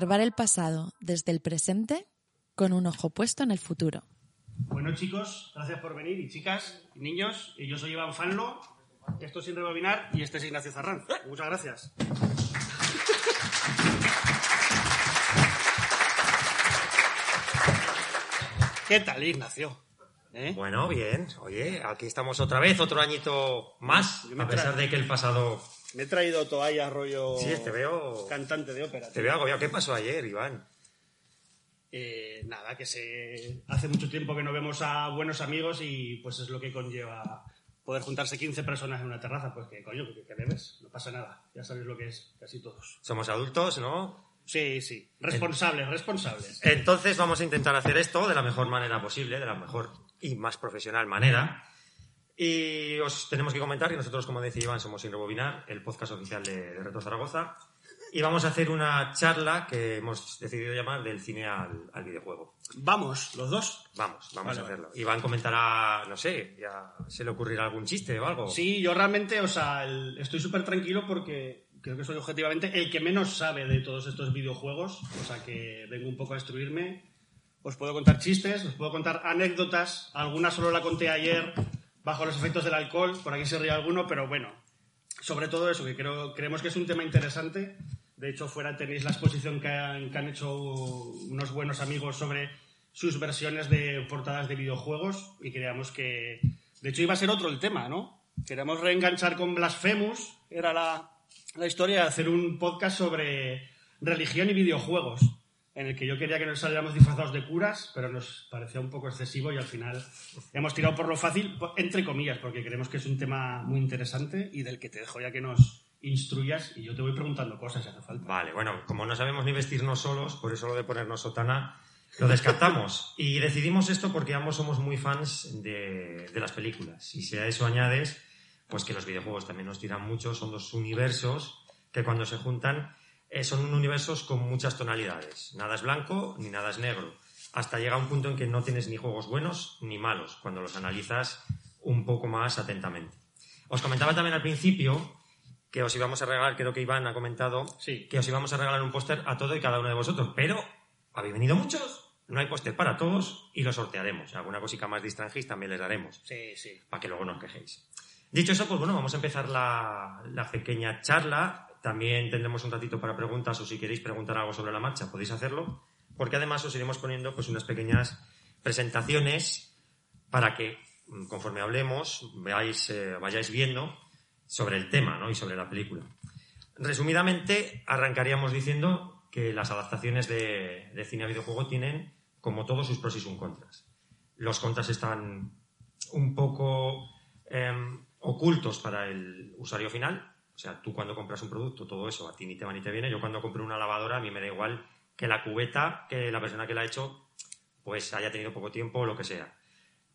Preservar el pasado desde el presente con un ojo puesto en el futuro. Bueno, chicos, gracias por venir. Y chicas, y niños, y yo soy Iván Fanlo, esto es Sin Rebobinar y este es Ignacio Zarrán. Muchas gracias. ¿Qué tal, Ignacio? ¿Eh? Bueno, bien. Oye, aquí estamos otra vez, otro añito más, a pesar de que el pasado... Me he traído toalla rollo Sí, te veo... cantante de ópera. Te tío. veo agobiado. ¿Qué pasó ayer, Iván? Eh, nada, que se hace mucho tiempo que no vemos a buenos amigos y pues es lo que conlleva poder juntarse 15 personas en una terraza. Pues que coño, que, que bebes, no pasa nada. Ya sabéis lo que es, casi todos. Somos adultos, ¿no? Sí, sí. Responsables, responsables. Entonces vamos a intentar hacer esto de la mejor manera posible, de la mejor y más profesional manera. Y os tenemos que comentar que nosotros, como decía Iván, somos Sin Rebobinar, el podcast oficial de, de Retro Zaragoza. Y vamos a hacer una charla que hemos decidido llamar del cine al, al videojuego. Vamos, los dos. Vamos, vamos Vale, a hacerlo. Iván comentará, no sé, ya se le ocurrirá algún chiste o algo. Sí, yo realmente, o sea, el- estoy súper tranquilo porque creo que soy objetivamente el que menos sabe de todos estos videojuegos. O sea, que vengo un poco a instruirme. Os puedo contar chistes, os puedo contar anécdotas. Algunas solo la conté ayer bajo los efectos del alcohol. Por aquí se ríe alguno, pero bueno. Sobre todo eso, que creo, creemos que es un tema interesante. De hecho, fuera tenéis la exposición que han, que han hecho unos buenos amigos sobre sus versiones de portadas de videojuegos y creíamos que... De hecho, iba a ser otro el tema, ¿no? Queríamos reenganchar con Blasphemous, era la, la historia de hacer un podcast sobre religión y videojuegos, en el que yo quería que nos saliéramos disfrazados de curas, pero nos parecía un poco excesivo y al final hemos tirado por lo fácil, entre comillas, porque creemos que es un tema muy interesante y del que te dejo ya que nos instruyas y yo te voy preguntando cosas si hace falta. Vale, bueno, como no sabemos ni vestirnos solos, por eso lo de ponernos sotana lo descartamos. y decidimos esto porque ambos somos muy fans de, de las películas. Y si a eso añades, pues que los videojuegos también nos tiran mucho, son dos universos que cuando se juntan eh, son universos con muchas tonalidades. Nada es blanco ni nada es negro. Hasta llega un punto en que no tienes ni juegos buenos ni malos, cuando los analizas un poco más atentamente. Os comentaba también al principio que os íbamos a regalar, creo que Iván ha comentado, Sí. que os íbamos a regalar un póster a todo y cada uno de vosotros, pero habéis venido muchos, no hay póster para todos y lo sortearemos. Alguna cosita más de Strangis también les daremos, Sí, sí. para que luego no os quejéis. Dicho eso, pues bueno, vamos a empezar la, la pequeña charla. También tendremos un ratito para preguntas o si queréis preguntar algo sobre la marcha, podéis hacerlo, porque además os iremos poniendo pues unas pequeñas presentaciones para que mm, conforme hablemos veáis, eh, vayáis viendo sobre el tema ¿no? y sobre la película. Resumidamente, arrancaríamos diciendo que las adaptaciones de, de cine a videojuego tienen, como todos, sus pros y sus contras. Los contras están un poco em, ocultos para el usuario final. Sea, tú cuando compras un producto, todo eso a ti ni te va ni te viene. Yo cuando compro una lavadora, a mí me da igual que la cubeta, que la persona que la ha hecho, pues haya tenido poco tiempo o lo que sea.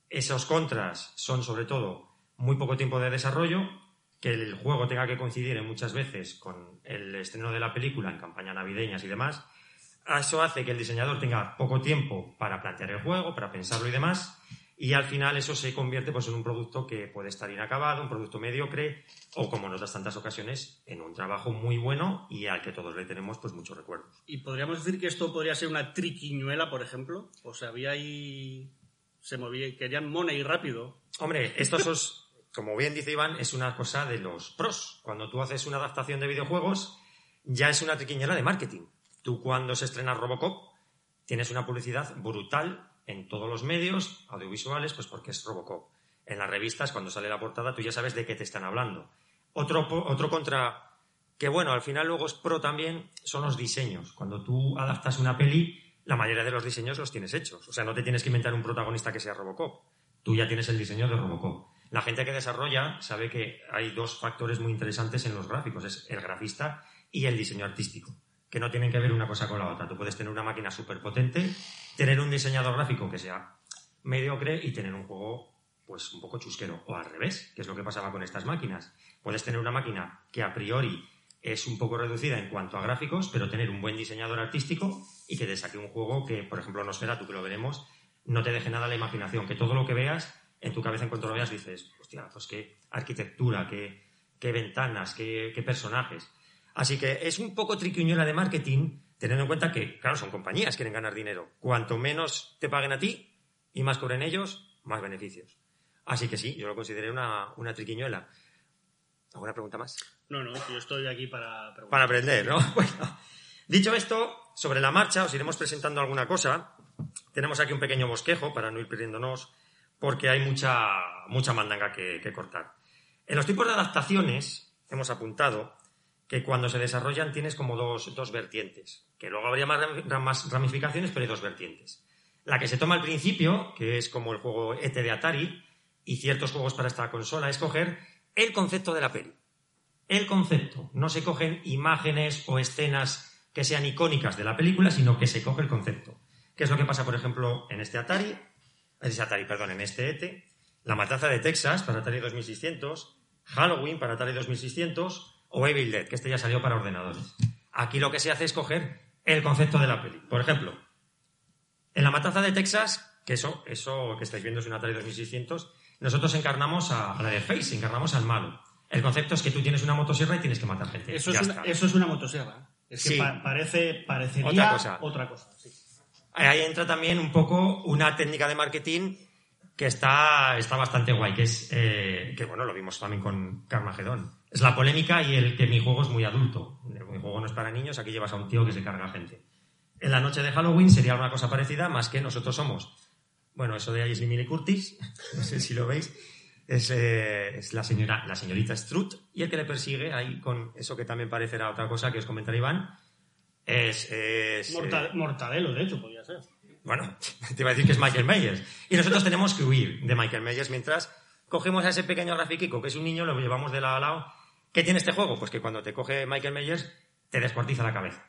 Esos contras son sobre todo muy poco tiempo de desarrollo, que el juego tenga que coincidir en muchas veces con el estreno de la película en campañas navideñas y demás. Eso hace que el diseñador tenga poco tiempo para plantear el juego, para pensarlo y demás. Y al final eso se convierte pues, en un producto que puede estar inacabado, un producto mediocre o, como en otras tantas ocasiones, en un trabajo muy bueno y al que todos le tenemos pues, muchos recuerdos. ¿Y podríamos decir que esto podría ser una triquiñuela, por ejemplo? O sea, había ahí... se movía, querían money rápido. Hombre, esto es, como bien dice Iván, es una cosa de los pros. Cuando tú haces una adaptación de videojuegos, ya es una triquiñuela de marketing. Tú cuando se estrena Robocop, tienes una publicidad brutal en todos los medios audiovisuales, pues porque es Robocop. En las revistas, cuando sale la portada, tú ya sabes de qué te están hablando. Otro, otro contra, que bueno, al final luego es pro también, son los diseños. Cuando tú adaptas una peli, la mayoría de los diseños los tienes hechos. O sea, no te tienes que inventar un protagonista que sea Robocop. Tú ya tienes el diseño de Robocop. La gente que desarrolla sabe que hay dos factores muy interesantes en los gráficos. Es el grafista y el diseño artístico que no tienen que ver una cosa con la otra. Tú puedes tener una máquina súper potente, tener un diseñador gráfico que sea mediocre y tener un juego pues un poco chusquero. O al revés, que es lo que pasaba con estas máquinas. Puedes tener una máquina que a priori es un poco reducida en cuanto a gráficos, pero tener un buen diseñador artístico y que te saque un juego que, por ejemplo, no será tú que lo veremos, no te deje nada la imaginación, que todo lo que veas en tu cabeza en cuanto lo veas dices, hostia, pues qué arquitectura, qué, qué ventanas, qué, qué personajes. Así que es un poco triquiñuela de marketing, teniendo en cuenta que, claro, son compañías, quieren ganar dinero. Cuanto menos te paguen a ti y más cobren ellos, más beneficios. Así que sí, yo lo consideré una, una triquiñuela. ¿Alguna pregunta más? No, no, yo estoy aquí para preguntar. Para aprender, ¿no? Bueno, dicho esto, sobre la marcha os iremos presentando alguna cosa. Tenemos aquí un pequeño bosquejo para no ir perdiéndonos, porque hay mucha, mucha mandanga que, que cortar. En los tipos de adaptaciones hemos apuntado cuando se desarrollan tienes como dos, dos vertientes, que luego habría más, más, ramificaciones, pero hay dos vertientes. La que se toma al principio, que es como el juego ET de Atari y ciertos juegos para esta consola, es coger el concepto de la peli. El concepto. No se cogen imágenes o escenas que sean icónicas de la película, sino que se coge el concepto. ¿Qué es lo que pasa, por ejemplo, en este Atari? En este Atari, perdón, en este ET. La Matanza de Texas para Atari 2600. Halloween para Atari 2600 o Evil Dead, que este ya salió para ordenadores. Aquí lo que se hace es coger el concepto de la peli. Por ejemplo, en La Matanza de Texas, que eso, eso que estáis viendo es un Atari 2600, nosotros encarnamos a, la de Face, encarnamos al malo. El concepto es que tú tienes una motosierra y tienes que matar gente. Eso, es una, eso es una, motosierra. Es que parece, parecería otra cosa. Otra cosa Ahí entra también un poco una técnica de marketing que está, está bastante guay, que es, eh, que bueno, lo vimos también con Carmageddon. Es la polémica y el que mi juego es muy adulto. Mi juego no es para niños, aquí llevas a un tío que se carga gente. En la noche de Halloween sería una cosa parecida, más que nosotros somos. Bueno, eso de ahí es Mini Curtis, no sé si lo veis, es, eh, es, la, señora, la señorita Strut, y el que le persigue ahí con eso que también parecerá otra cosa que os comentará Iván, es... es eh, Mortadelo, de hecho, podría ser. Bueno, te iba a decir que es Michael Myers. Y nosotros tenemos que huir de Michael Myers mientras cogemos a ese pequeño grafiquico que es un niño, lo llevamos de lado a lado. ¿Qué tiene este juego? Pues que cuando te coge Michael Myers, te descuartiza la cabeza.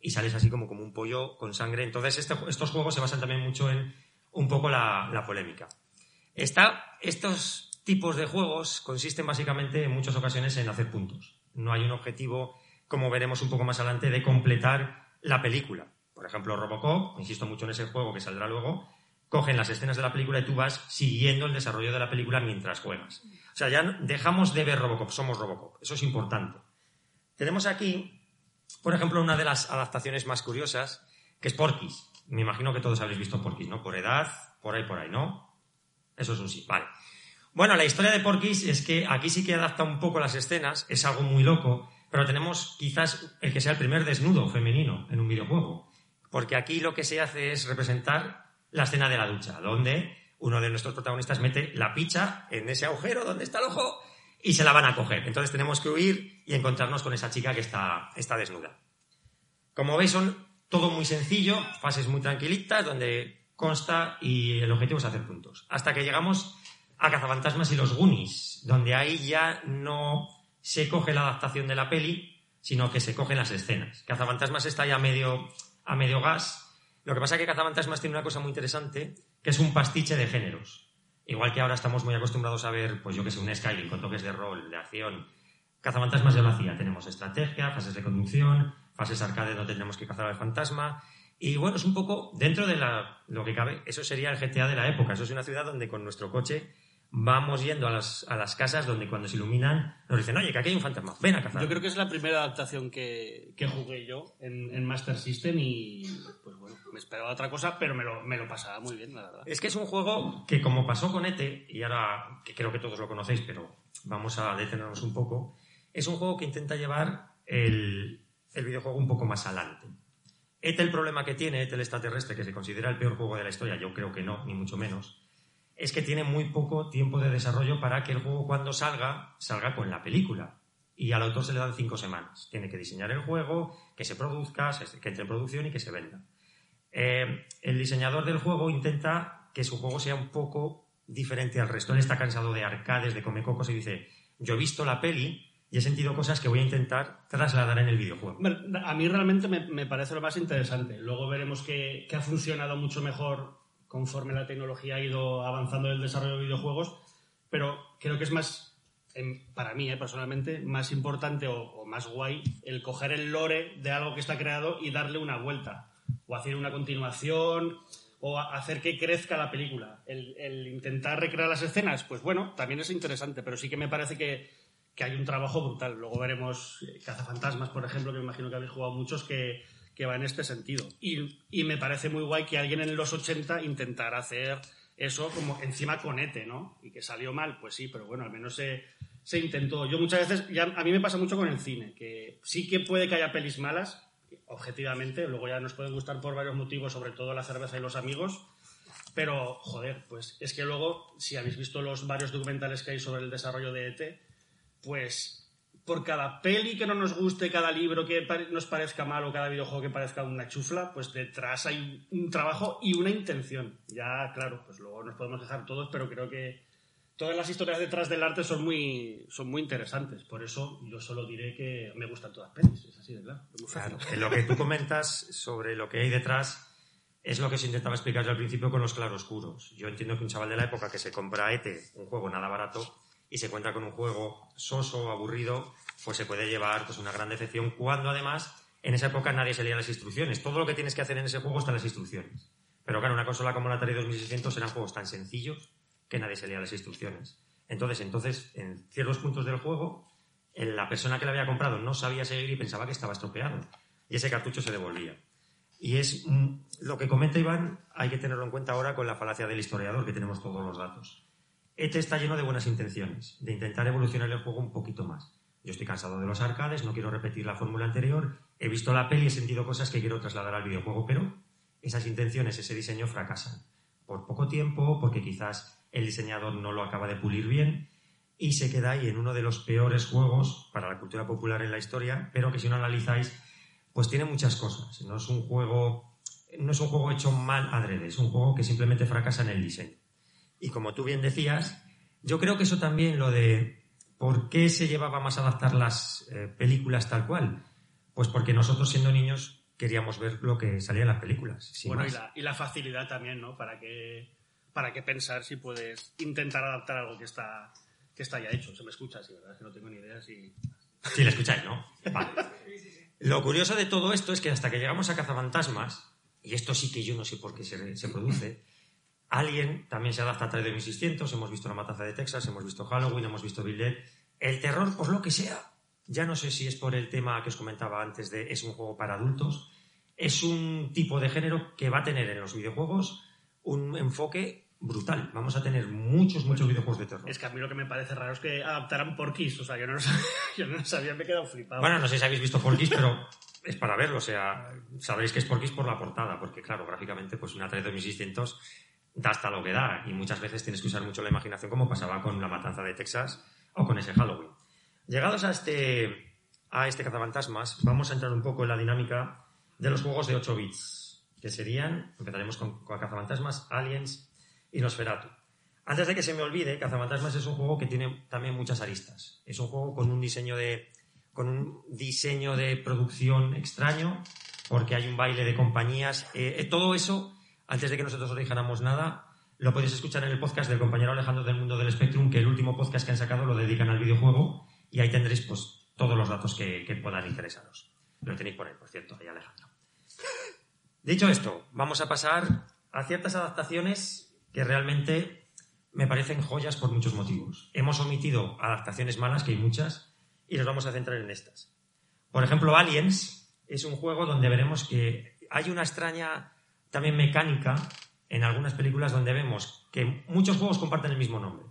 Y sales así como, como un pollo con sangre. Entonces, este, estos juegos se basan también mucho en un poco la, polémica. Estos tipos de juegos consisten básicamente en muchas ocasiones en hacer puntos. No hay un objetivo, como veremos un poco más adelante, de completar la película. Por ejemplo, Robocop, insisto mucho en ese juego que saldrá luego, cogen las escenas de la película y tú vas siguiendo el desarrollo de la película mientras juegas. O sea, ya dejamos de ver Robocop, somos Robocop. Eso es importante. Tenemos aquí, por ejemplo, una de las adaptaciones más curiosas, que es Porky's. Me imagino que todos habéis visto Porky's, ¿no? Por edad, por ahí, por ahí, ¿no? Eso es un sí, vale. Bueno, la historia de Porky's es que aquí sí que adapta un poco las escenas, es algo muy loco, pero tenemos quizás el que sea el primer desnudo femenino en un videojuego porque aquí lo que se hace es representar la escena de la ducha, donde uno de nuestros protagonistas mete la picha en ese agujero donde está el ojo y se la van a coger. Entonces tenemos que huir y encontrarnos con esa chica que está, está desnuda. Como veis, son todo muy sencillo, fases muy tranquilitas, donde consta y el objetivo es hacer puntos. Hasta que llegamos a Cazafantasmas y los Goonies, donde ahí ya no se coge la adaptación de la peli, sino que se cogen las escenas. Cazafantasmas está ya medio a medio gas. Lo que pasa es que Cazafantasmas tiene una cosa muy interesante, que es un pastiche de géneros. Igual que ahora estamos muy acostumbrados a ver, pues yo que sé, un Skyrim con toques de rol, de acción. Cazafantasmas ya lo hacía. Tenemos estrategia, fases de conducción, fases arcade donde tenemos que cazar al fantasma. Y bueno, es un poco dentro de la, lo que cabe, eso sería el GTA de la época. Eso es una ciudad donde con nuestro coche vamos yendo a las, a las casas donde cuando se iluminan nos dicen, oye, que aquí hay un fantasma, ven a cazar. Yo creo que es la primera adaptación que, que jugué yo en, en Master System y pues bueno, me esperaba otra cosa, pero me lo, me lo pasaba muy bien, la verdad. Es que es un juego que como pasó con ETE, y ahora que creo que todos lo conocéis, pero vamos a detenernos un poco, es un juego que intenta llevar el, el videojuego un poco más adelante. ETE el problema que tiene, ETE el extraterrestre, que se considera el peor juego de la historia, yo creo que no, ni mucho menos, es que tiene muy poco tiempo de desarrollo para que el juego cuando salga, salga con la película. Y al autor se le dan cinco semanas. Tiene que diseñar el juego, que se produzca, que entre en producción y que se venda. Eh, el diseñador del juego intenta que su juego sea un poco diferente al resto. Él está cansado de arcades, de comecocos y dice, yo he visto la peli y he sentido cosas que voy a intentar trasladar en el videojuego. A mí realmente me, parece lo más interesante. Luego veremos que, ha funcionado mucho mejor conforme la tecnología ha ido avanzando en el desarrollo de videojuegos, pero creo que es más, para mí eh, personalmente, más importante o, o, más guay el coger el lore de algo que está creado y darle una vuelta, o hacer una continuación, o hacer que crezca la película. El, intentar recrear las escenas, pues bueno, también es interesante, pero sí que me parece que, que hay un trabajo brutal. Luego veremos Cazafantasmas, por ejemplo, que me imagino que habéis jugado muchos, que que va en este sentido. Y, y, me parece muy guay que alguien en los 80 intentara hacer eso como encima con ETE, ¿no? Y que salió mal, pues sí, pero bueno, al menos se, se intentó. Yo muchas veces, a mí me pasa mucho con el cine, que sí que puede que haya pelis malas, objetivamente, luego ya nos pueden gustar por varios motivos, sobre todo la cerveza y los amigos, pero joder, pues es que luego, si habéis visto los varios documentales que hay sobre el desarrollo de ET, pues por cada peli que no nos guste, cada libro que nos parezca malo, cada videojuego que parezca una chufla, pues detrás hay un trabajo y una intención. Ya, claro, pues luego nos podemos dejar todos, pero creo que todas las historias detrás del arte son muy, son muy interesantes. Por eso yo solo diré que me gustan todas pelis, es así de claro. claro lo que tú comentas sobre lo que hay detrás es lo que se intentaba explicar yo al principio con los claroscuros. Yo entiendo que un chaval de la época que se compra ETE, un juego nada barato, y se encuentra con un juego soso, aburrido, pues se puede llevar pues, una gran decepción cuando además en esa época nadie se leía las instrucciones. Todo lo que tienes que hacer en ese juego está en las instrucciones. Pero claro, una consola como la Atari 2600 eran juegos tan sencillos que nadie se leía las instrucciones. Entonces, entonces, en ciertos puntos del juego, la persona que lo había comprado no sabía seguir y pensaba que estaba estropeado. Y ese cartucho se devolvía. Y es lo que comenta Iván, hay que tenerlo en cuenta ahora con la falacia del historiador, que tenemos todos los datos. Este está lleno de buenas intenciones, de intentar evolucionar el juego un poquito más. Yo estoy cansado de los arcades, no quiero repetir la fórmula anterior, he visto la peli y he sentido cosas que quiero trasladar al videojuego, pero esas intenciones, ese diseño fracasan. Por poco tiempo, porque quizás el diseñador no lo acaba de pulir bien y se queda ahí en uno de los peores juegos para la cultura popular en la historia, pero que si no analizáis, pues tiene muchas cosas. No es un juego, no es un juego hecho mal adrede, es un juego que simplemente fracasa en el diseño. Y como tú bien decías, yo creo que eso también lo de por qué se llevaba más a adaptar las eh, películas tal cual. Pues porque nosotros siendo niños queríamos ver lo que salía en las películas. Bueno, y la, y la, facilidad también, ¿no? Para que, para que pensar si puedes intentar adaptar algo que está, que está ya hecho. Se me escucha, sí, ¿verdad? Es que no tengo ni idea si... Sí, le escucháis, ¿no? Vale. Lo curioso de todo esto es que hasta que llegamos a Cazafantasmas, y esto sí que yo no sé por qué se, se produce, Alien también se adapta a 3600, hemos visto La Matanza de Texas, hemos visto Halloween, hemos visto Bill Dead. El terror, por lo que sea, ya no sé si es por el tema que os comentaba antes de es un juego para adultos, es un tipo de género que va a tener en los videojuegos un enfoque brutal. Vamos a tener muchos, muchos videojuegos de terror. Es que a mí lo que me parece raro es que adaptaran Porky's, o sea, yo no lo sabía, yo no lo sabía me he quedado flipado. Bueno, no sé si habéis visto Porky's, pero es para verlo, o sea, sabréis que es Porky's por la portada, porque claro, gráficamente pues una 3600 da hasta lo que da y muchas veces tienes que usar mucho la imaginación como pasaba con la matanza de Texas o con ese Halloween. Llegados a este, a este cazafantasmas, vamos a entrar un poco en la dinámica de los juegos de 8 bits, que serían, empezaremos con, con cazafantasmas, Aliens y Nosferatu. Antes de que se me olvide, Cazafantasmas es un juego que tiene también muchas aristas. Es un juego con un diseño de, con un diseño de producción extraño, porque hay un baile de compañías. Eh, eh todo eso antes de que nosotros os dijéramos nada, lo podéis escuchar en el podcast del compañero Alejandro del Mundo del Spectrum, que el último podcast que han sacado lo dedican al videojuego y ahí tendréis pues todos los datos que, que puedan interesaros. Lo tenéis por ahí, por cierto, ahí Alejandro. Dicho esto, vamos a pasar a ciertas adaptaciones que realmente me parecen joyas por muchos motivos. Hemos omitido adaptaciones malas, que hay muchas, y nos vamos a centrar en estas. Por ejemplo, Aliens es un juego donde veremos que hay una extraña también mecánica en algunas películas donde vemos que muchos juegos comparten el mismo nombre.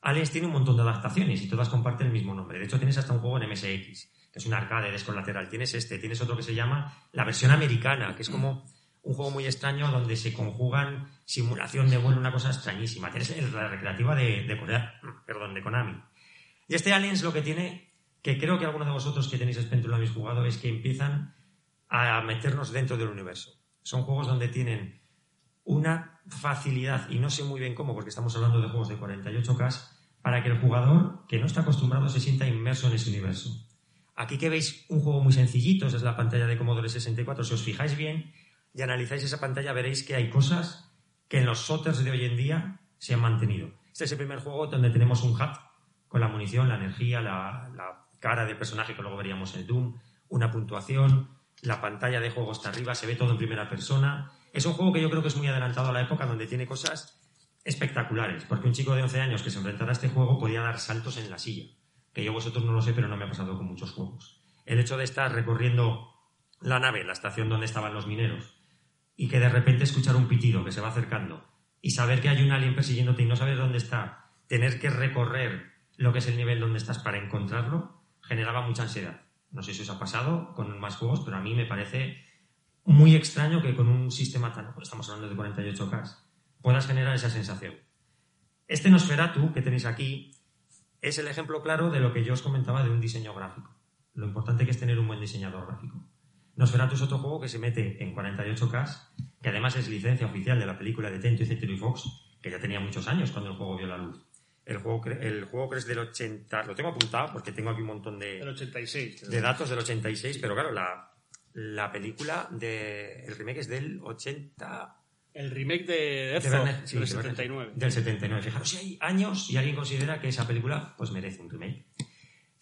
Aliens tiene un montón de adaptaciones y todas comparten el mismo nombre. De hecho, tienes hasta un juego en MSX, que es un arcade descolateral. Tienes este, tienes otro que se llama la versión americana, que es como un juego muy extraño donde se conjugan simulación de vuelo, una cosa extrañísima. Tienes la recreativa de, de, perdón, de Konami. Y este Aliens lo que tiene, que creo que algunos de vosotros que tenéis Spectrum lo habéis jugado, es que empiezan a meternos dentro del universo. Son juegos donde tienen una facilidad, y no sé muy bien cómo, porque estamos hablando de juegos de 48K, para que el jugador que no está acostumbrado se sienta inmerso en ese universo. Aquí que veis un juego muy sencillito, esa es la pantalla de Commodore 64, si os fijáis bien, y analizáis esa pantalla veréis que hay cosas que en los sotters de hoy en día se han mantenido. Este es el primer juego donde tenemos un HUD con la munición, la energía, la, cara del personaje que luego veríamos en Doom, una puntuación, la pantalla de juego está arriba, se ve todo en primera persona. Es un juego que yo creo que es muy adelantado a la época donde tiene cosas espectaculares, porque un chico de 11 años que se enfrentara a este juego podía dar saltos en la silla, que yo vosotros no lo sé, pero no me ha pasado con muchos juegos. El hecho de estar recorriendo la nave, la estación donde estaban los mineros, y que de repente escuchar un pitido que se va acercando y saber que hay un alien persiguiéndote y no saber dónde está, tener que recorrer lo que es el nivel donde estás para encontrarlo, generaba mucha ansiedad. No sé si os ha pasado con más juegos, pero a mí me parece muy extraño que con un sistema tan, pues estamos hablando de 48K, puedas generar esa sensación. Este Nosferatu que tenéis aquí es el ejemplo claro de lo que yo os comentaba de un diseño gráfico. Lo importante que es tener un buen diseñador gráfico. Nosferatu es otro juego que se mete en 48K, que además es licencia oficial de la película de 20th Century Fox, que ya tenía muchos años cuando el juego vio la luz. El juego, el juego es del 80, lo tengo apuntado porque tengo aquí un montón de, 86, de datos del 86, pero claro, la, la película de, el remake es del 80... El remake de Herzog, del 79. Del 79. Fijaros, si hay años y alguien considera que esa película pues merece un remake.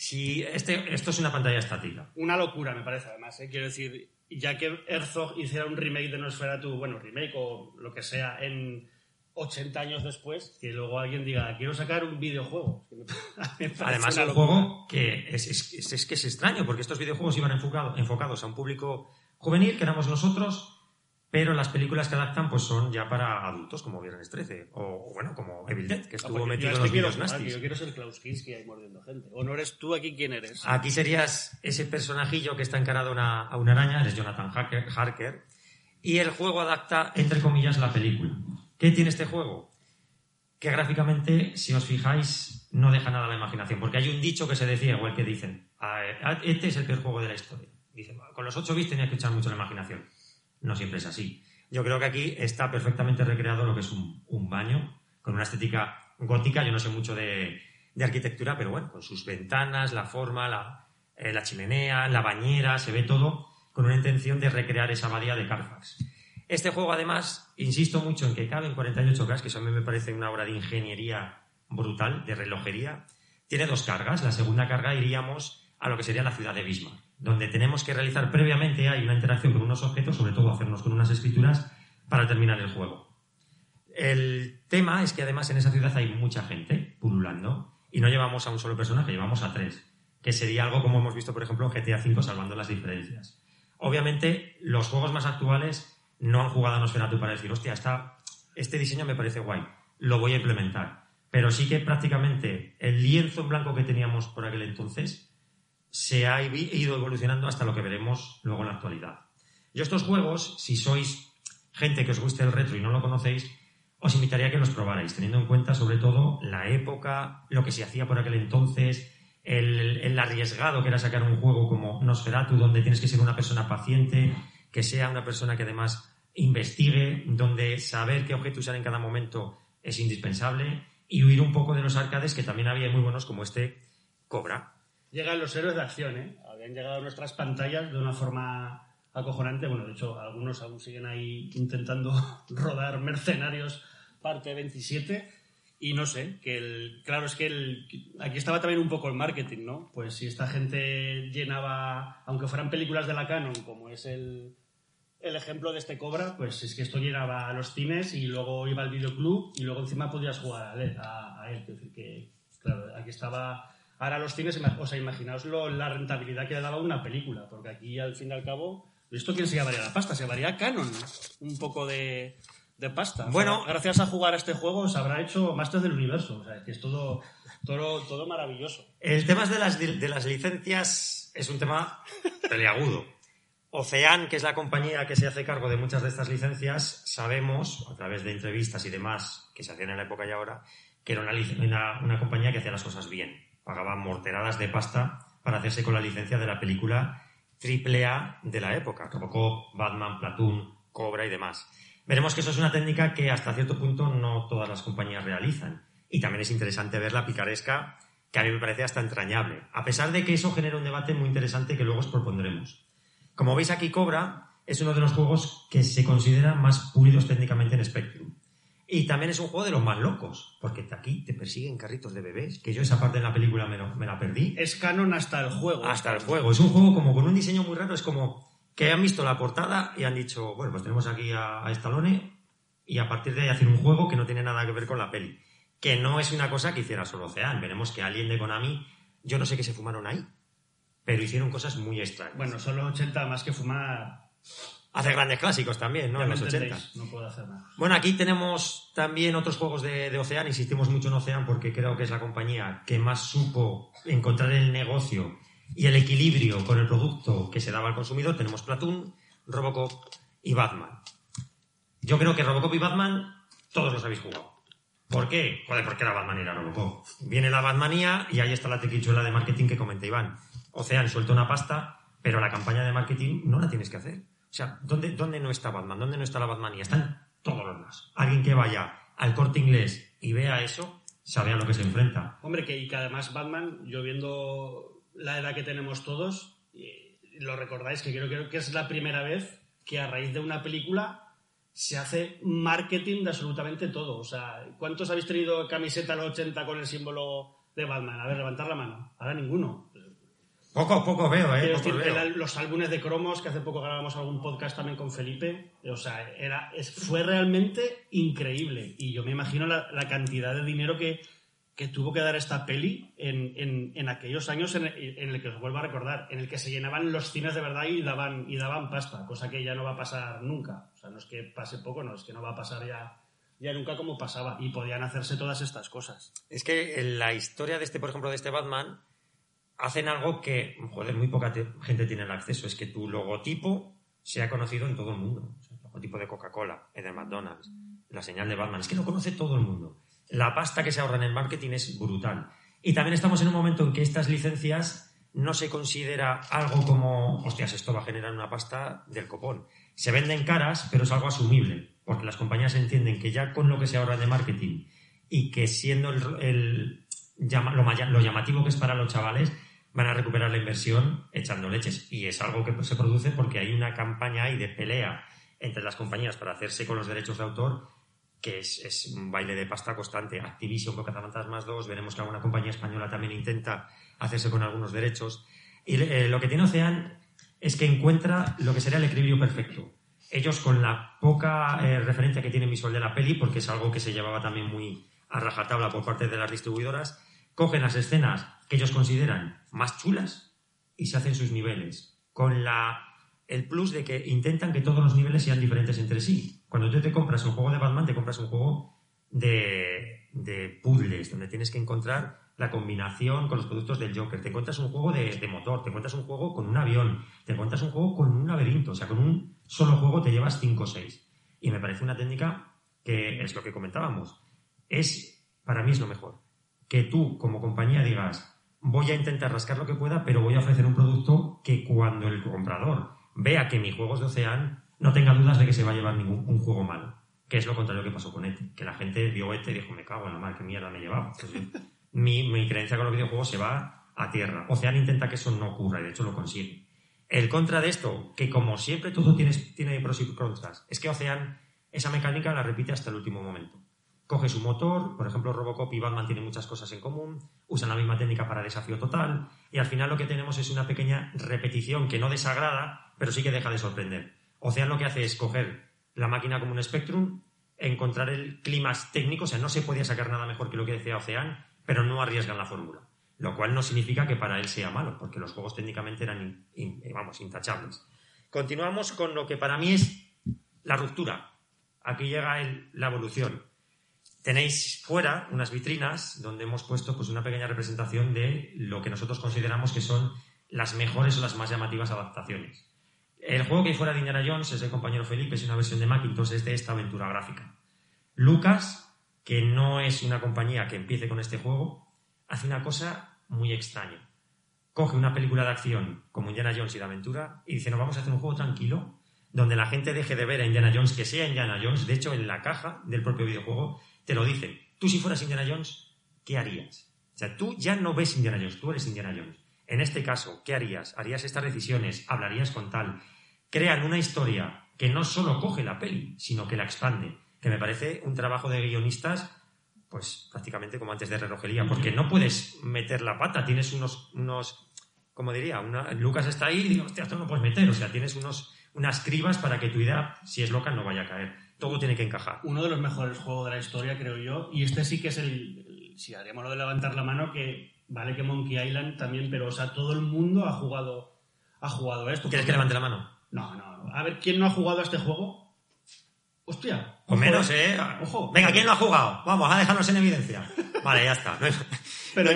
Si este, esto es una pantalla estática. Una locura, me parece, además. ¿eh? Quiero decir, ya que Herzog hiciera un remake de Nosferatu, bueno, remake o lo que sea, en 80 años después, que luego alguien diga, quiero sacar un videojuego. Además, un juego que es, es, que es extraño, porque estos videojuegos iban enfocados a un público juvenil, que éramos nosotros, pero las películas que adaptan pues son ya para adultos, como Viernes 13, o bueno, como Evil Dead, que estuvo metido en los vídeos nastis. Yo quiero ser Klaus Kinski ahí mordiendo gente. ¿O no eres tú aquí quién eres? Aquí serías ese personajillo que está encarado a una araña, eres Jonathan Harker, y el juego adapta, entre comillas, la película. ¿Qué tiene este juego? Que gráficamente, si os fijáis, no deja nada a la imaginación, porque hay un dicho que se decía, igual que dicen, ah, este es el peor juego de la historia. Dicen, con los 8 bits tenía que echar mucho la imaginación no siempre es así. Yo creo que aquí está perfectamente recreado lo que es un, baño, con una estética gótica. Yo no sé mucho de, arquitectura, pero bueno, con sus ventanas, la forma, eh, la, chimenea, la bañera, se ve todo con una intención de recrear esa abadía de Carfax. Este juego, además, insisto mucho en que cabe en 48K, que eso a mí me parece una obra de ingeniería brutal, de relojería. Tiene dos cargas. La segunda carga iríamos a lo que sería la ciudad de Bismarck donde tenemos que realizar previamente hay una interacción con unos objetos, sobre todo hacernos con unas escrituras para terminar el juego. El tema es que además en esa ciudad hay mucha gente pululando y no llevamos a un solo personaje, llevamos a tres, que sería algo como hemos visto, por ejemplo, en GTA V, salvando las diferencias. Obviamente, los juegos más actuales no han jugado a Nosferatu para decir, hostia, este diseño me parece guay, lo voy a implementar. Pero sí que prácticamente el lienzo en blanco que teníamos por aquel entonces se ha ido evolucionando hasta lo que veremos luego en la actualidad. Yo estos juegos, si sois gente que os guste el retro y no lo conocéis, os invitaría a que los probarais, teniendo en cuenta sobre todo la época, lo que se hacía por aquel entonces, el, arriesgado que era sacar un juego como Nosferatu, donde tienes que ser una persona paciente, que sea una persona que además investigue, donde saber qué objeto usar en cada momento es indispensable, y huir un poco de los arcades que también había muy buenos como este Cobra, llegan los héroes de acción, ¿eh? Habían llegado a nuestras pantallas de una forma acojonante. Bueno, de hecho, algunos aún siguen ahí intentando rodar Mercenarios parte 27. Y no sé, que el, claro, es que el, aquí estaba también un poco el marketing, ¿no? Pues si esta gente llenaba, aunque fueran películas de la canon, como es el, el ejemplo de este Cobra, pues es que esto llegaba a los cines y luego iba al videoclub y luego encima podías jugar. A, a él. Es decir, que, claro, aquí estaba... Ahora los cines, o sea, imaginaos la rentabilidad que le daba una película, porque aquí al fin y al cabo, ¿esto quién se llevaría la pasta? Se llevaría Canon, un poco de, de pasta. O sea, Bueno. gracias a jugar a este juego se habrá hecho Masters del Universo, o sea, que es todo, todo, todo maravilloso. El tema de las, de las licencias es un tema peleagudo. Ocean, que es la compañía que se hace cargo de muchas de estas licencias, sabemos, a través de entrevistas y demás que se hacían en la época y ahora, que era una, una- una compañía que hacía las cosas bien. Pagaban morteradas de pasta para hacerse con la licencia de la película AAA de la época. Robocop, Batman, Platoon, Cobra y demás. Veremos que eso es una técnica que hasta cierto punto no todas las compañías realizan. Y también es interesante ver la picaresca que a mí me parece hasta entrañable. A pesar de que eso genera un debate muy interesante que luego os propondremos. Como veis aquí, Cobra es uno de los juegos que se consideran más pulidos técnicamente en Spectrum. Y también es un juego de los más locos, porque aquí te persiguen carritos de bebés, que yo esa parte en la película me, lo- me la perdí. Es canon hasta el juego. Hasta el juego. Es un juego como con un diseño muy raro, es como que han visto la portada y han dicho, bueno, pues tenemos aquí a, a Stallone y a partir de ahí hacer un juego que no tiene nada que ver con la peli. Que no es una cosa que hiciera solo Ocean. Veremos que alguien de Konami, yo no sé qué se fumaron ahí, pero hicieron cosas muy extrañas. Bueno, solo 80 más que fumar. Hace grandes clásicos también, ¿no? ya En los 80. entendéis, No puedo hacer nada. Bueno, aquí tenemos también otros juegos de, de Ocean. Insistimos mucho en Ocean porque creo que es la compañía que más supo encontrar el negocio y el equilibrio con el producto que se daba al consumidor. Tenemos Platoon, Robocop y Batman. Yo creo que Robocop y Batman todos los habéis jugado. ¿Por qué? Joder, porque era Batman y era Robocop. Viene la Batmanía y ahí está la tequichuela de marketing que comenta Iván. Ocean suelta una pasta, pero la campaña de marketing no la tienes que hacer. O sea, ¿dónde, dónde no está Batman? ¿Dónde no está la Batmanía? Están todos los lados. Alguien que vaya al corte inglés y vea eso, sabe a lo que se enfrenta. Hombre, que, y que además Batman, yo viendo la edad que tenemos todos, lo recordáis, que creo, creo que es la primera vez que a raíz de una película se hace marketing de absolutamente todo. O sea, ¿cuántos habéis tenido camiseta a los 80 con el símbolo de Batman? A ver, levantar la mano. Ahora ninguno. Poco a poco veo, ¿eh? Poco decir, veo. el- los álbumes de cromos, que hace poco grabamos algún podcast también con Felipe, o sea, era, es- fue realmente increíble. Y yo me imagino la, la cantidad de dinero que, que tuvo que dar esta peli en, en- en aquellos años en, en el que os vuelvo a recordar, en el que se llenaban los cines de verdad y daban, y daban pasta, cosa que ya no va a pasar nunca. O sea, no es que pase poco, no, es que no va a pasar ya, ya nunca como pasaba. Y podían hacerse todas estas cosas. Es que en la historia de este, por ejemplo, de este Batman, hacen algo que, joder, muy poca te- gente tiene el acceso. Es que tu logotipo sea conocido en todo el mundo. El logotipo de Coca-Cola, el de McDonald's, la señal de Batman. Es que lo conoce todo el mundo. La pasta que se ahorra en el marketing es brutal. Y también estamos en un momento en que estas licencias no se considera algo como, hostias, esto va a generar una pasta del copón. Se venden caras, pero es algo asumible, porque las compañías entienden que ya con lo que se ahorra de marketing y que siendo el, el lo, lo llamativo que es para los chavales, van a recuperar la inversión echando leches. Y es algo que se produce porque hay una campaña ahí de pelea entre las compañías para hacerse con los derechos de autor que es, es un baile de pasta constante. Activision con Cazafantasmas 2, veremos que alguna compañía española también intenta hacerse con algunos derechos. Y eh, lo que tiene Ocean es que encuentra lo que sería el equilibrio perfecto. Ellos con la poca eh, referencia que tienen visual de la peli, porque es algo que se llevaba también muy a rajatabla por parte de las distribuidoras, cogen las escenas que ellos consideran más chulas y se hacen sus niveles. Con la, el plus de que intentan que todos los niveles sean diferentes entre sí. Cuando tú te compras un juego de Batman, te compras un juego de, de puzzles, donde tienes que encontrar la combinación con los productos del Joker. Te encuentras un juego de, de motor, te encuentras un juego con un avión, te encuentras un juego con un laberinto. O sea, con un solo juego te llevas 5 o 6. Y me parece una técnica que es lo que comentábamos. Es, para mí es lo mejor. Que tú, como compañía, digas, voy a intentar rascar lo que pueda, pero voy a ofrecer un producto que cuando el comprador vea que mi juego es de Ocean, no tenga dudas de que se va a llevar ningún un juego malo. Que es lo contrario que pasó con ET. Que la gente vio ET y dijo, me cago en la madre, qué mierda me he llevado. Mi, mi creencia con los videojuegos se va a tierra. Ocean intenta que eso no ocurra y de hecho lo consigue. El contra de esto, que como siempre todo tiene, tiene pros y contras, es que Ocean esa mecánica la repite hasta el último momento. Coge su motor, por ejemplo Robocop y Batman tienen muchas cosas en común, usan la misma técnica para desafío total, y al final lo que tenemos es una pequeña repetición que no desagrada, pero sí que deja de sorprender. Ocean lo que hace es coger la máquina como un Spectrum, encontrar el clima técnico, o sea, no se podía sacar nada mejor que lo que decía Ocean, pero no arriesgan la fórmula. Lo cual no significa que para él sea malo, porque los juegos técnicamente eran, vamos, intachables. Continuamos con lo que para mí es la ruptura. Aquí llega la evolución. Tenéis fuera unas vitrinas donde hemos puesto pues, una pequeña representación de lo que nosotros consideramos que son las mejores o las más llamativas adaptaciones. El juego que hay fuera de Indiana Jones es el compañero Felipe, es una versión de Macintosh, es de esta aventura gráfica. Lucas, que no es una compañía que empiece con este juego, hace una cosa muy extraña. Coge una película de acción como Indiana Jones y de aventura y dice, no, vamos a hacer un juego tranquilo, donde la gente deje de ver a Indiana Jones, que sea Indiana Jones. De hecho, en la caja del propio videojuego te lo dicen. Tú si fueras Indiana Jones, ¿qué harías? O sea, tú ya no ves Indiana Jones, tú eres Indiana Jones. En este caso, ¿qué harías? ¿Harías estas decisiones? ¿Hablarías con tal? Crean una historia que no solo coge la peli, sino que la expande. Que me parece un trabajo de guionistas, pues prácticamente como antes de relojería, porque no puedes meter la pata, tienes unos, unos como diría, una, Lucas está ahí y digo, hostia, esto no puedes meter, o sea, tienes unos, unas cribas para que tu idea, si es loca, no vaya a caer todo tiene que encajar. Uno de los mejores juegos de la historia, creo yo, y este sí que es el, si haríamos lo de levantar la mano, que vale que Monkey Island también, pero o sea, todo el mundo ha jugado ha jugado esto. ¿Quieres que levante la mano? No, no, A ver, ¿quién no ha jugado a este juego? Hostia. O menos, ¿eh? Ojo. Venga, ¿quién no ha jugado? Vamos, a dejarnos en evidencia. Vale, ya está. Pero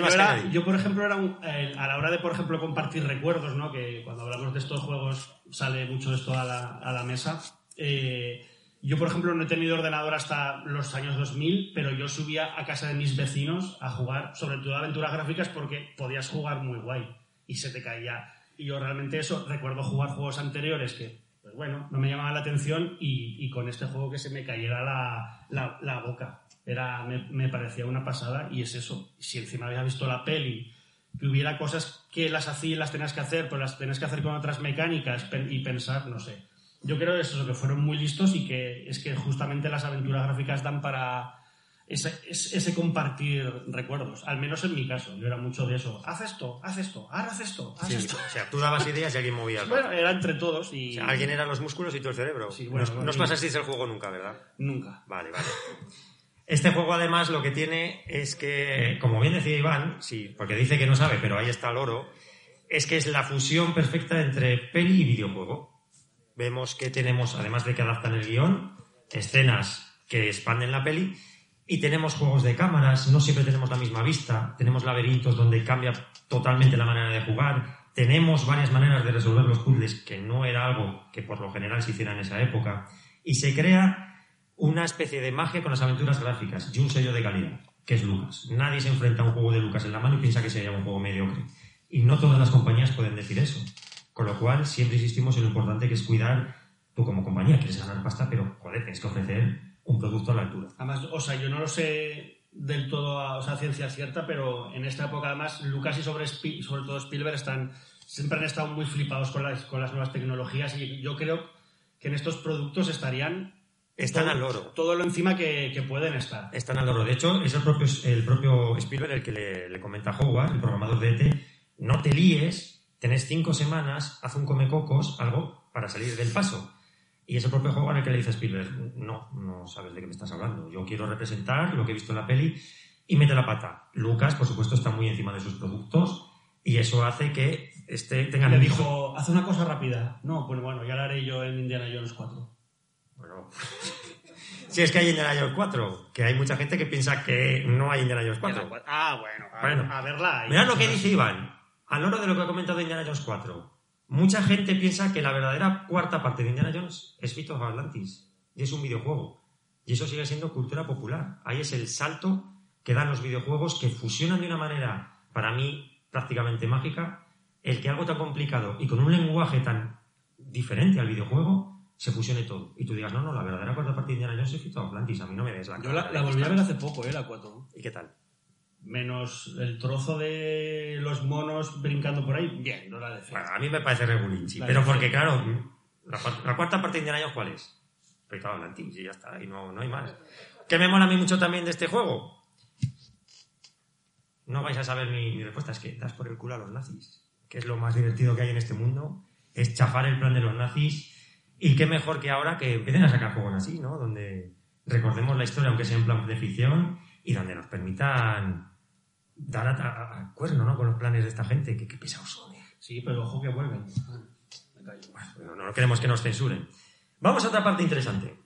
yo, por ejemplo, era eh, a la hora de, por ejemplo, compartir recuerdos, ¿no? Que cuando hablamos de estos juegos sale mucho esto a la, a la mesa. Eh, yo, por ejemplo, no he tenido ordenador hasta los años 2000, pero yo subía a casa de mis vecinos a jugar, sobre todo aventuras gráficas, porque podías jugar muy guay y se te caía. Y yo realmente eso, recuerdo jugar juegos anteriores que, pues bueno, no me llamaban la atención y, con este juego que se me cayera la, boca. Era, me, parecía una pasada y es eso. Si encima había visto la peli, que hubiera cosas que las hacía y las tenías que hacer, pues las tenías que hacer con otras mecánicas y pensar, no sé yo creo eso, que fueron muy listos y que es que justamente las aventuras gráficas dan para ese, ese, compartir recuerdos. Al menos en mi caso, yo era mucho de eso. Haz esto, haz esto, ahora haz esto, haz esto. O sea, tú dabas ideas y alguien movía. bueno, era entre todos y... alguien era los músculos y tú el cerebro. Sí, bueno, no, os pasasteis el juego nunca, ¿verdad? Nunca. Vale, vale. Este juego además lo que tiene es que, como bien decía Iván, sí, porque dice que no sabe, pero ahí está el oro, es que es la fusión perfecta entre peli y videojuego vemos que tenemos, además de que adaptan el guion, escenas que expanden la peli y tenemos juegos de cámaras, no siempre tenemos la misma vista, tenemos laberintos donde cambia totalmente la manera de jugar, tenemos varias maneras de resolver los puzzles, que no era algo que por lo general se hiciera en esa época, y se crea una especie de magia con las aventuras gráficas y un sello de calidad, que es Lucas. Nadie se enfrenta a un juego de Lucas en la mano y piensa que sería un juego mediocre. Y no todas las compañías pueden decir eso. Con lo cual, siempre insistimos en lo importante que es cuidar, tú como compañía quieres ganar pasta, pero joder, tienes que ofrecer un producto a la altura. Además, o sea, yo no lo sé del todo a o sea, ciencia cierta, pero en esta época además Lucas y sobre, sobre todo Spielberg están, siempre han estado muy flipados con las, con las nuevas tecnologías y yo creo que en estos productos estarían están al loro. Todo lo encima que, que, pueden estar. Están al loro. De hecho, es el propio, el propio Spielberg el que le, le comenta a Howard, el programador de ET, no te líes tenés cinco semanas, haz un comecocos, algo para salir del paso. Y es el propio juego en el que le dice Spielberg, no, no sabes de qué me estás hablando. Yo quiero representar lo que he visto en la peli y mete la pata. Lucas, por supuesto, está muy encima de sus productos y eso hace que este, tengan... Le dijo, haz una cosa rápida. No, pues bueno, ya la haré yo en Indiana Jones 4. Bueno... si es que hay Indiana Jones 4, que hay mucha gente que piensa que no hay Indiana Jones 4. Ah, bueno, a, bueno, a verla. Mirad lo que dice Iván a lo de lo que ha comentado Indiana Jones 4, mucha gente piensa que la verdadera cuarta parte de Indiana Jones es Fito of Atlantis y es un videojuego. Y eso sigue siendo cultura popular. Ahí es el salto que dan los videojuegos que fusionan de una manera, para mí, prácticamente mágica, el que algo tan complicado y con un lenguaje tan diferente al videojuego se fusione todo. Y tú digas, no, no, la verdadera cuarta parte de Indiana Jones es Fito of Atlantis. A mí no me des la Yo la, volví a ver hace poco, ¿eh? La 4. ¿Y qué tal? Menos el trozo de los monos brincando por ahí, bien, no la defiendo. Bueno, a mí me parece regulinchi, pero porque claro, la, cuarta parte de Indiana Jones, ¿cuál es? Pecado y ya está, y no, no hay más. ¿Qué me mola a mí mucho también de este juego? No vais a saber mi, respuesta, es que das por el culo a los nazis, que es lo más divertido que hay en este mundo, es chafar el plan de los nazis Y qué mejor que ahora que empiecen a sacar juegos así, ¿no? Donde recordemos la historia, aunque sea en plan de ficción, y donde nos permitan dar a, a- cuerno, ¿no? Con los planes de esta gente, que qué pesados son, ¿eh? Sí, pero ojo que vuelven. Ah, me callo. Bueno, no queremos que nos censuren. Vamos a otra parte interesante.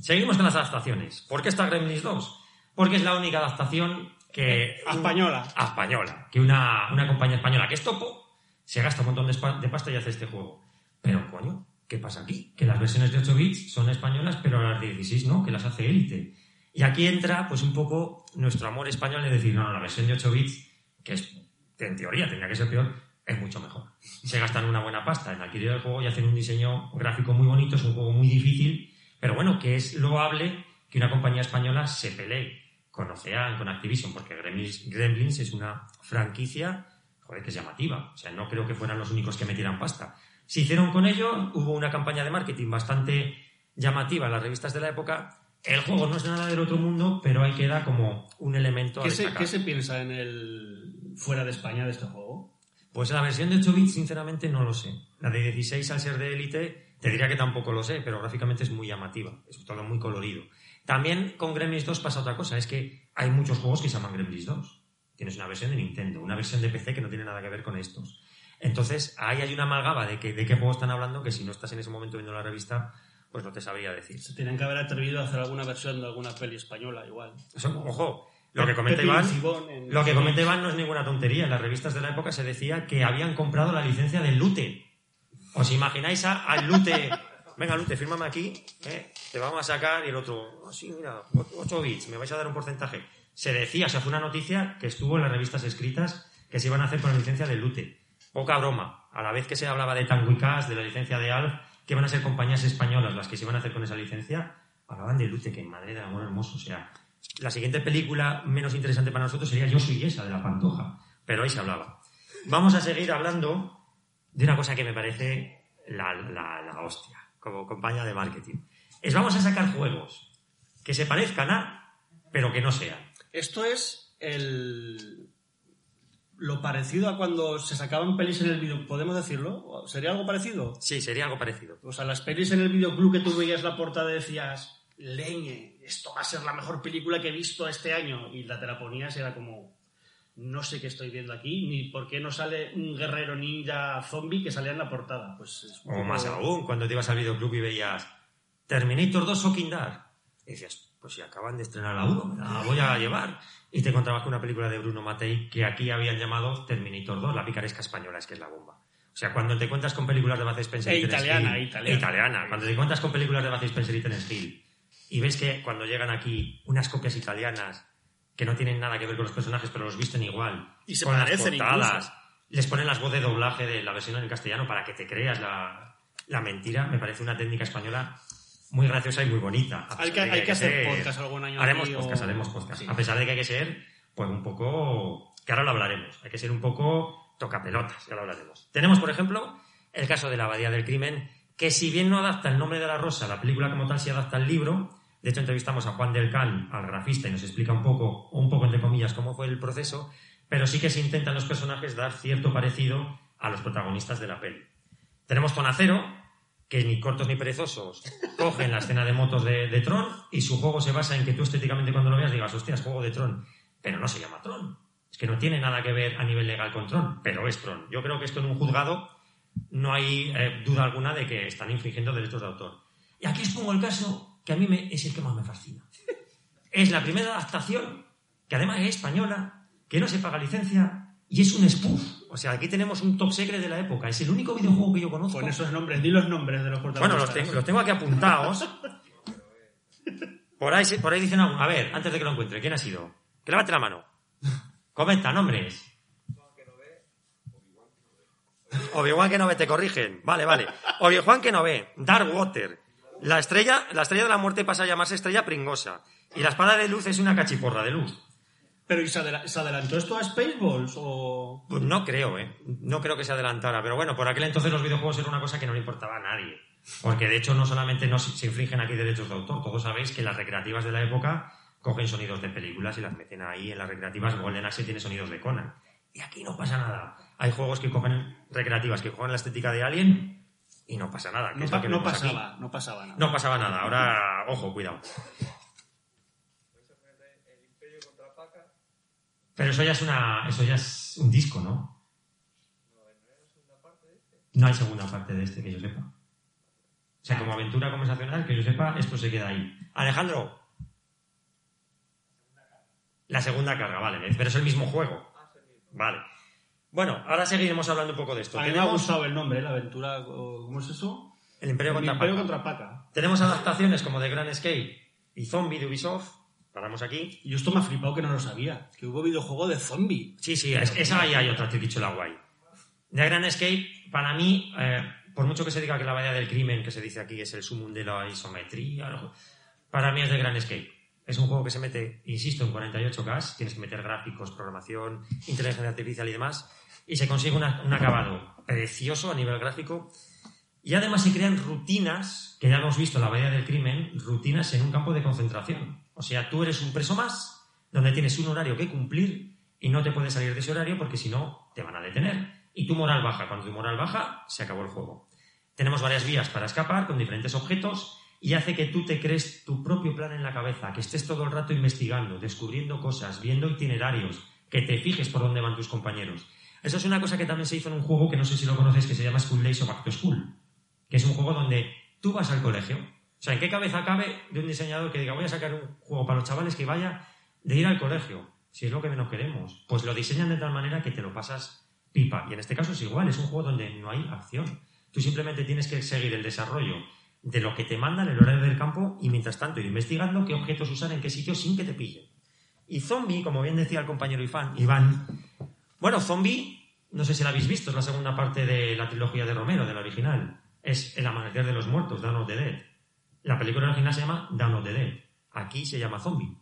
Seguimos con las adaptaciones. ¿Por qué está Gremlins 2? Porque es la única adaptación que... A española. A española. Que una, una compañía española que es topo se gasta un montón de, spa- de pasta y hace este juego. Pero, coño, ¿qué pasa aquí? Que las versiones de 8 bits son españolas, pero las de 16 no, que las hace Elite. Y aquí entra, pues, un poco nuestro amor español de decir, no, no, la versión de 8 bits, que es, en teoría tendría que ser peor, es mucho mejor. Se gastan una buena pasta en adquirir el juego y hacen un diseño gráfico muy bonito, es un juego muy difícil, pero bueno, que es loable que una compañía española se pelee con Ocean, con Activision, porque Gremlins, Gremlins es una franquicia, joder, que es llamativa. O sea, no creo que fueran los únicos que metieran pasta. Se hicieron con ello, hubo una campaña de marketing bastante llamativa en las revistas de la época. El juego no es nada del otro mundo, pero ahí queda como un elemento a ¿Qué se, destacar. qué se piensa en el fuera de España de este juego? Pues la versión de 8 bits, sinceramente, no lo sé. La de 16, al ser de élite, te diría que tampoco lo sé, pero gráficamente es muy llamativa. Es todo muy colorido. También con Gremlins 2 pasa otra cosa, es que hay muchos juegos que se llaman Gremlins 2. Tienes una versión de Nintendo, una versión de PC que no tiene nada que ver con estos. Entonces, ahí hay una amalgama de, que, de qué juego están hablando que si no estás en ese momento viendo la revista, pues no te sabría decir. Se tienen que haber atrevido a hacer alguna versión de alguna peli española, igual. Eso, ojo, lo que comenta Iván, lo que comenta Iván no es ninguna tontería. En las revistas de la época se decía que habían comprado la licencia del Lute. ¿Os imagináis a- al Lute? Venga, Lute, fírmame aquí, ¿eh? te vamos a sacar y el otro, "Ah, sí, mira, 8 bits, me vais a dar un porcentaje. Se decía, o sea, fue una noticia que estuvo en las revistas escritas que se iban a hacer con la licencia del Lute. Poca broma. A la vez que se hablaba de Cash, de la licencia de Alf, que iban a ser compañías españolas las que se iban a hacer con esa licencia, hablaban de Lute, que en Madrid amor hermoso. O sea, la siguiente película menos interesante para nosotros sería Yo soy esa, de la Pantoja. Pero ahí se hablaba. Vamos a seguir hablando de una cosa que me parece la, la- la hostia, como compañía de marketing. Es vamos a sacar juegos que se parezcan a, pero que no sean. Esto es el lo parecido a cuando se sacaban pelis en el video. ¿Podemos decirlo? ¿Sería algo parecido? Sí, sería algo parecido. O sea, las pelis en el videoclub que tú veías la portada decías, leñe, esto va a ser la mejor película que he visto este año. Y la te la ponías y era como, no sé qué estoy viendo aquí, ni por qué no sale un guerrero ninja zombie que salía en la portada. Pues es O poco- más aún, cuando te ibas al videoclub y veías Terminator 2 o Kindar. Y decías, pues si acaban de estrenar la 1, me la voy a llevar. Y te encontrabas con una película de Bruno Matei que aquí habían llamado Terminator 2, la picaresca española, es que es la bomba. O sea, cuando te encuentras con películas de Bud Spencer E y italiana, Hill- italiana. e italiana. Cuando te encuentras con películas de Bud Spencer y Terence Hill y ves que cuando llegan aquí unas copias italianas que no tienen nada que ver con los personajes, pero los visten igual, Y se con las parecen portadas, incluso. les ponen las voz de doblaje de la versión en castellano para que te creas la, la mentira, me parece una técnica española muy graciosa y muy bonita. Hay que- hay que hacer ser- podcast algún año Haremos aquí o- podcast, haremos podcast. Sí. A pesar de que hay que ser, pues un poco, que ahora lo hablaremos, hay que ser un poco tocapelotas, ya lo hablaremos. Tenemos, por ejemplo, el caso de la Abadía del Crimen, que si bien no adapta el nombre de la rosa, la película como tal sí adapta el libro. De hecho, entrevistamos a Juan del Can, al grafista, y nos explica un poco, un poco entre comillas, cómo fue el proceso, pero sí que se intentan los personajes dar cierto parecido a los protagonistas de la peli. Tenemos con Acero, que ni cortos ni perezosos cogen la escena de motos de, Tron y su juego se basa en que tú estéticamente cuando lo veas digas, hostia, es juego de Tron, pero no se llama Tron. Es que no tiene nada que ver a nivel legal con Tron, pero es Tron. Yo creo que esto en un juzgado no hay eh, duda alguna de que están infringiendo derechos de autor. Y aquí os pongo el caso que a mí me- es el que más me fascina. Es la primera adaptación, que además es española, que no se paga licencia y es un spoof. O sea, aquí tenemos un top secret de la época. Es el único videojuego que yo conozco. Con esos nombres, di los nombres de los Bueno, protagonistas. los tengo, los tengo aquí apuntados. Por ahí, por ahí dicen algo. A ver, antes de que lo encuentre, ¿quién ha sido? Que levante la mano. Comenta, nombres. Obi-Wan que no ve, te corrigen. Vale, vale. Obi-Wan que no ve. Darkwater. La estrella, la estrella de la muerte pasa a llamarse estrella pringosa. Y la espada de luz es una cachiporra de luz. Pero ¿y se, adela- se adelantó esto a Spaceballs o...? Pues no creo, ¿eh? No creo que se adelantara. Pero bueno, por aquel entonces los videojuegos era una cosa que no le importaba a nadie. Porque de hecho no solamente no se infringen aquí derechos de autor, todos sabéis que las recreativas de la época cogen sonidos de películas y las meten ahí en las recreativas. Golden Axe tiene sonidos de Conan. Y aquí no pasa nada. Hay juegos que cogen recreativas que juegan la estética de Alien y no pasa nada. No, pa- no pasaba, no pasaba nada. No pasaba nada. Ahora, ojo, cuidado. Pero eso ya es una, eso ya es un disco, ¿no? No hay segunda parte de este que yo sepa. O sea, como aventura conversacional, que yo sepa, esto se queda ahí. Alejandro. La segunda carga, vale, pero es el mismo juego. Vale. Bueno, ahora seguiremos hablando un poco de esto. A mí me ha gustado el nombre, ¿eh? la aventura. ¿Cómo es eso? el Imperio El contra Imperio Paca. contra Paca. Tenemos adaptaciones como The Grand Escape y Zombie de Ubisoft. Paramos aquí. Y esto me ha flipado que no lo sabía. Que hubo videojuego de zombie. Sí, sí, es, esa ahí hay otra triquichola guay. The Grand Escape, para mí, eh, por mucho que se diga que la bahía del crimen, que se dice aquí, es el sumum de la isometría, para mí es The Grand Escape. Es un juego que se mete, insisto, en 48K, tienes que meter gráficos, programación, inteligencia artificial y demás, y se consigue una- un acabado precioso a nivel gráfico. Y además se crean rutinas, que ya hemos visto en la bahía del crimen, rutinas en un campo de concentración. O sea, tú eres un preso más, donde tienes un horario que cumplir y no te puedes salir de ese horario porque si no te van a detener. Y tu moral baja. Cuando tu moral baja, se acabó el juego. Tenemos varias vías para escapar con diferentes objetos y hace que tú te crees tu propio plan en la cabeza, que estés todo el rato investigando, descubriendo cosas, viendo itinerarios, que te fijes por dónde van tus compañeros. Eso es una cosa que también se hizo en un juego que no sé si lo conoces, que se llama School Days o Back to School, que es un juego donde tú vas al colegio. O sea, ¿en qué cabeza cabe de un diseñador que diga voy a sacar un juego para los chavales que vaya de ir al colegio? Si es lo que menos queremos. Pues lo diseñan de tal manera que te lo pasas pipa. Y en este caso es igual, es un juego donde no hay acción. Tú simplemente tienes que seguir el desarrollo de lo que te mandan el horario del campo y mientras tanto ir investigando qué objetos usar en qué sitio sin que te pillen. Y Zombie, como bien decía el compañero Iván, bueno, Zombie, no sé si la habéis visto, es la segunda parte de la trilogía de Romero, de la original. Es El amanecer de los muertos, Dawn of the Dead. La película original se llama Dawn of the Dead. Aquí se llama Zombie.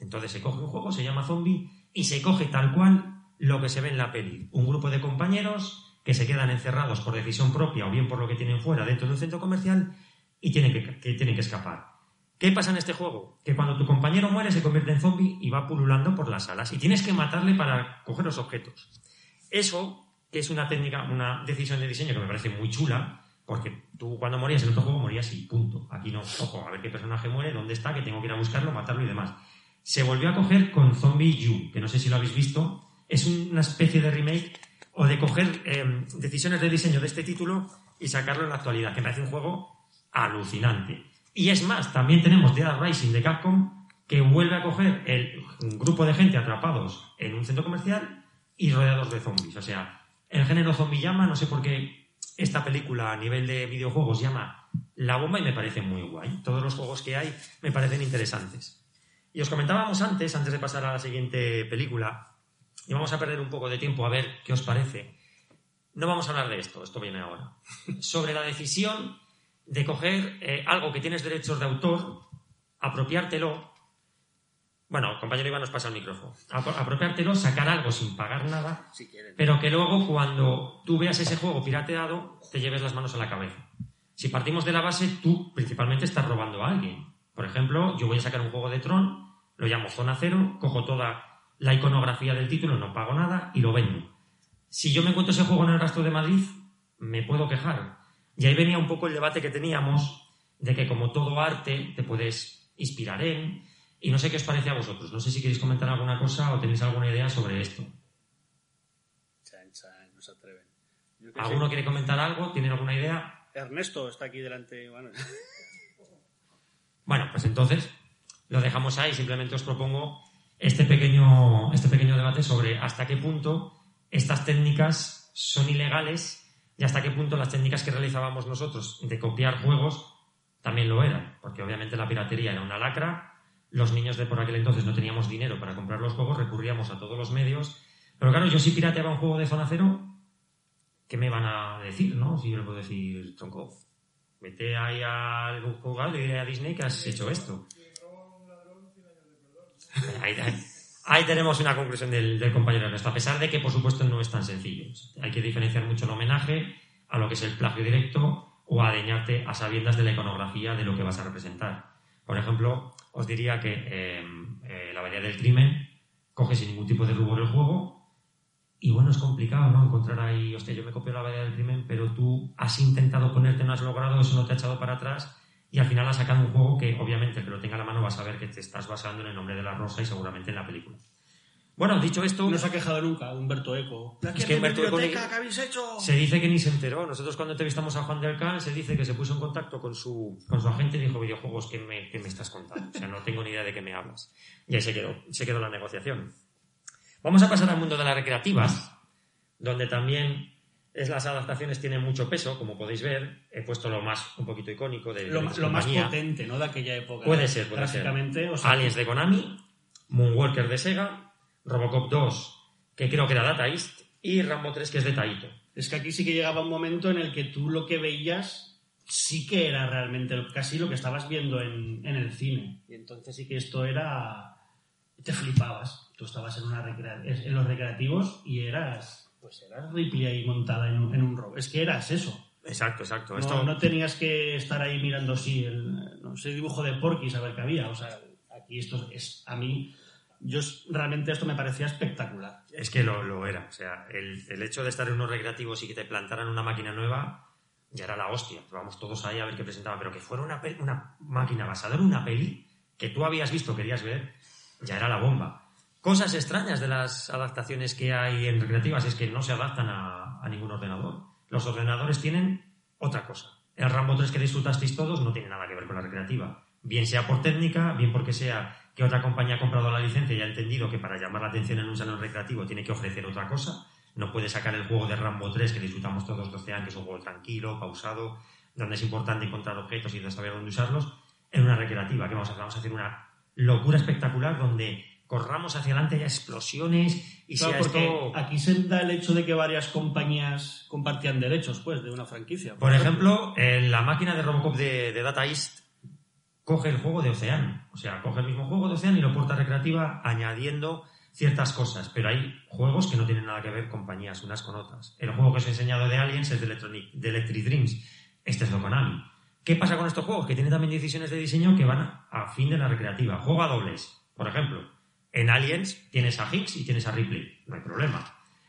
Entonces se coge un juego, se llama Zombie, y se coge tal cual lo que se ve en la peli. Un grupo de compañeros que se quedan encerrados por decisión propia o bien por lo que tienen fuera dentro de un centro comercial y tienen que, que tienen que escapar. ¿Qué pasa en este juego? Que cuando tu compañero muere se convierte en zombie y va pululando por las salas y tienes que matarle para coger los objetos. Eso, que es una técnica, una decisión de diseño que me parece muy chula, porque tú cuando morías en otro juego morías y punto. Aquí no, ojo, a ver qué personaje muere, dónde está, que tengo que ir a buscarlo, matarlo y demás. Se volvió a coger con Zombie U, que no sé si lo habéis visto. Es una especie de remake o de coger eh, decisiones de diseño de este título y sacarlo en la actualidad, que me parece un juego alucinante. Y es más, también tenemos Dead Rising de Capcom, que vuelve a coger el, un grupo de gente atrapados en un centro comercial y rodeados de zombies. O sea, el género zombie llama, no sé por qué esta película a nivel de videojuegos llama la bomba y me parece muy guay. Todos los juegos que hay me parecen interesantes. Y os comentábamos antes, antes de pasar a la siguiente película, y vamos a perder un poco de tiempo a ver qué os parece. No vamos a hablar de esto, esto viene ahora. Sobre la decisión de coger eh, algo que tienes derechos de autor, apropiártelo. Bueno, compañero Iván nos pasa el micrófono. Apro- Apropiártelo, sacar algo sin pagar nada, Si pero que luego cuando tú veas ese juego pirateado, te lleves las manos a la cabeza. Si partimos de la base, tú principalmente estás robando a alguien. Por ejemplo, yo voy a sacar un juego de Tron, lo llamo Zona Cero, cojo toda la iconografía del título, no pago nada y lo vendo. Si yo me encuentro ese juego en el rastro de Madrid, me puedo quejar. Y ahí venía un poco el debate que teníamos de que como todo arte te puedes inspirar en... Y no sé qué os parece a vosotros. No sé si queréis comentar alguna cosa o tenéis alguna idea sobre esto. Chan, chan, no se atreven. Yo ¿Alguno sé. quiere comentar algo? ¿Tienen alguna idea? Ernesto está aquí delante. Bueno, Bueno, pues entonces lo dejamos ahí. Simplemente os propongo este pequeño, este pequeño debate sobre hasta qué punto estas técnicas son ilegales y hasta qué punto las técnicas que realizábamos nosotros de copiar juegos también lo eran. Porque obviamente la piratería era una lacra. Los niños de por aquel entonces no teníamos dinero para comprar los juegos, recurríamos a todos los medios. Pero claro, yo si pirateaba un juego de zona cero, ¿qué me van a decir, no? Si yo le puedo decir, tronco, vete ahí al jugar y a Disney que has hecho esto. Ahí, ahí- ahí tenemos una conclusión del, compañero Ernesto, a pesar de que, por supuesto, no es tan sencillo. Hay que diferenciar mucho el homenaje a lo que es el plagio directo o adeñarte a sabiendas de la iconografía de lo que vas a representar. Por ejemplo, os diría que eh, eh, la variedad del crimen coge sin ningún tipo de rubor el juego, Y bueno, es complicado, ¿no? Encontrar ahí, hostia, yo me copio la variedad del crimen, pero tú has intentado ponerte, no has logrado, eso no te ha echado para atrás y al final has sacado un juego que, obviamente, el que lo tenga la mano va a saber que te estás basando en el nombre de la rosa y seguramente en la película. Bueno, dicho esto, No se ha quejado nunca Humberto Eco. Es que Humberto Eco ni- ¿Qué habéis hecho? se dice que ni se enteró. Nosotros cuando entrevistamos a Juan del Can se dice que se puso en contacto con su, con su agente y dijo, videojuegos, ¿qué me, qué me estás contando? O sea, no tengo ni idea de qué me hablas. Y ahí se quedó, se quedó la negociación. Vamos a pasar al mundo de las recreativas, donde también es, las adaptaciones tienen mucho peso, como podéis ver. He puesto lo más, un poquito icónico de, de Lo, más lo más potente, ¿no? De aquella época. Puede ser, puede ser. O sea, Aliens de Konami, Moonwalker de Sega, Robocop 2, que creo que era Data East, y Rambo 3, que es de Taito. Es que aquí sí que llegaba un momento en el que tú lo que veías sí que era realmente casi lo que estabas viendo en, en el cine. Y entonces sí que esto era... Te flipabas. Tú estabas en, una recrea- en los recreativos y eras... Pues eras Ripley ahí montada en un, en un robot. Es que eras eso. Exacto, exacto. No, Esto, no tenías que estar ahí mirando así el no sé, dibujo de Porky a ver qué había. O sea, aquí esto es a mí... Yo realmente esto me parecía espectacular. Es que lo, lo era. O sea, el, el hecho de estar en unos recreativos y que te plantaran una máquina nueva ya era la hostia. Vamos todos ahí a ver qué presentaba. Pero que fuera una, una máquina basada en una peli que tú habías visto, querías ver, ya era la bomba. Cosas extrañas de las adaptaciones que hay en recreativas es que no se adaptan a, a ningún ordenador. Los ordenadores tienen otra cosa. El Rambo 3 que disfrutasteis todos no tiene nada que ver con la recreativa. Bien sea por técnica, bien porque sea que otra compañía ha comprado la licencia y ha entendido que para llamar la atención en un salón recreativo tiene que ofrecer otra cosa. No puede sacar el juego de Rambo 3 que disfrutamos todos de Ocean, que es un juego tranquilo, pausado, donde es importante encontrar objetos y saber dónde usarlos, en una recreativa. que vamos a hacer? Vamos a hacer una locura espectacular donde corramos hacia adelante, haya explosiones y Claro, sea porque esto... aquí se da el hecho de que varias compañías compartían derechos, pues, de una franquicia. Por ejemplo, en la máquina de Robocop de, de Data East coge el juego de Ocean. O sea, coge el mismo juego de Ocean y lo porta a recreativa añadiendo ciertas cosas. Pero hay juegos que no tienen nada que ver compañías unas con otras. El juego que os he enseñado de Aliens es de, Electronic, de Electric Dreams. Este es de Konami. ¿Qué pasa con estos juegos? Que tienen también decisiones de diseño que van a fin de la recreativa. Juego a dobles. Por ejemplo, en Aliens tienes a Hicks y tienes a Ripley. No hay problema.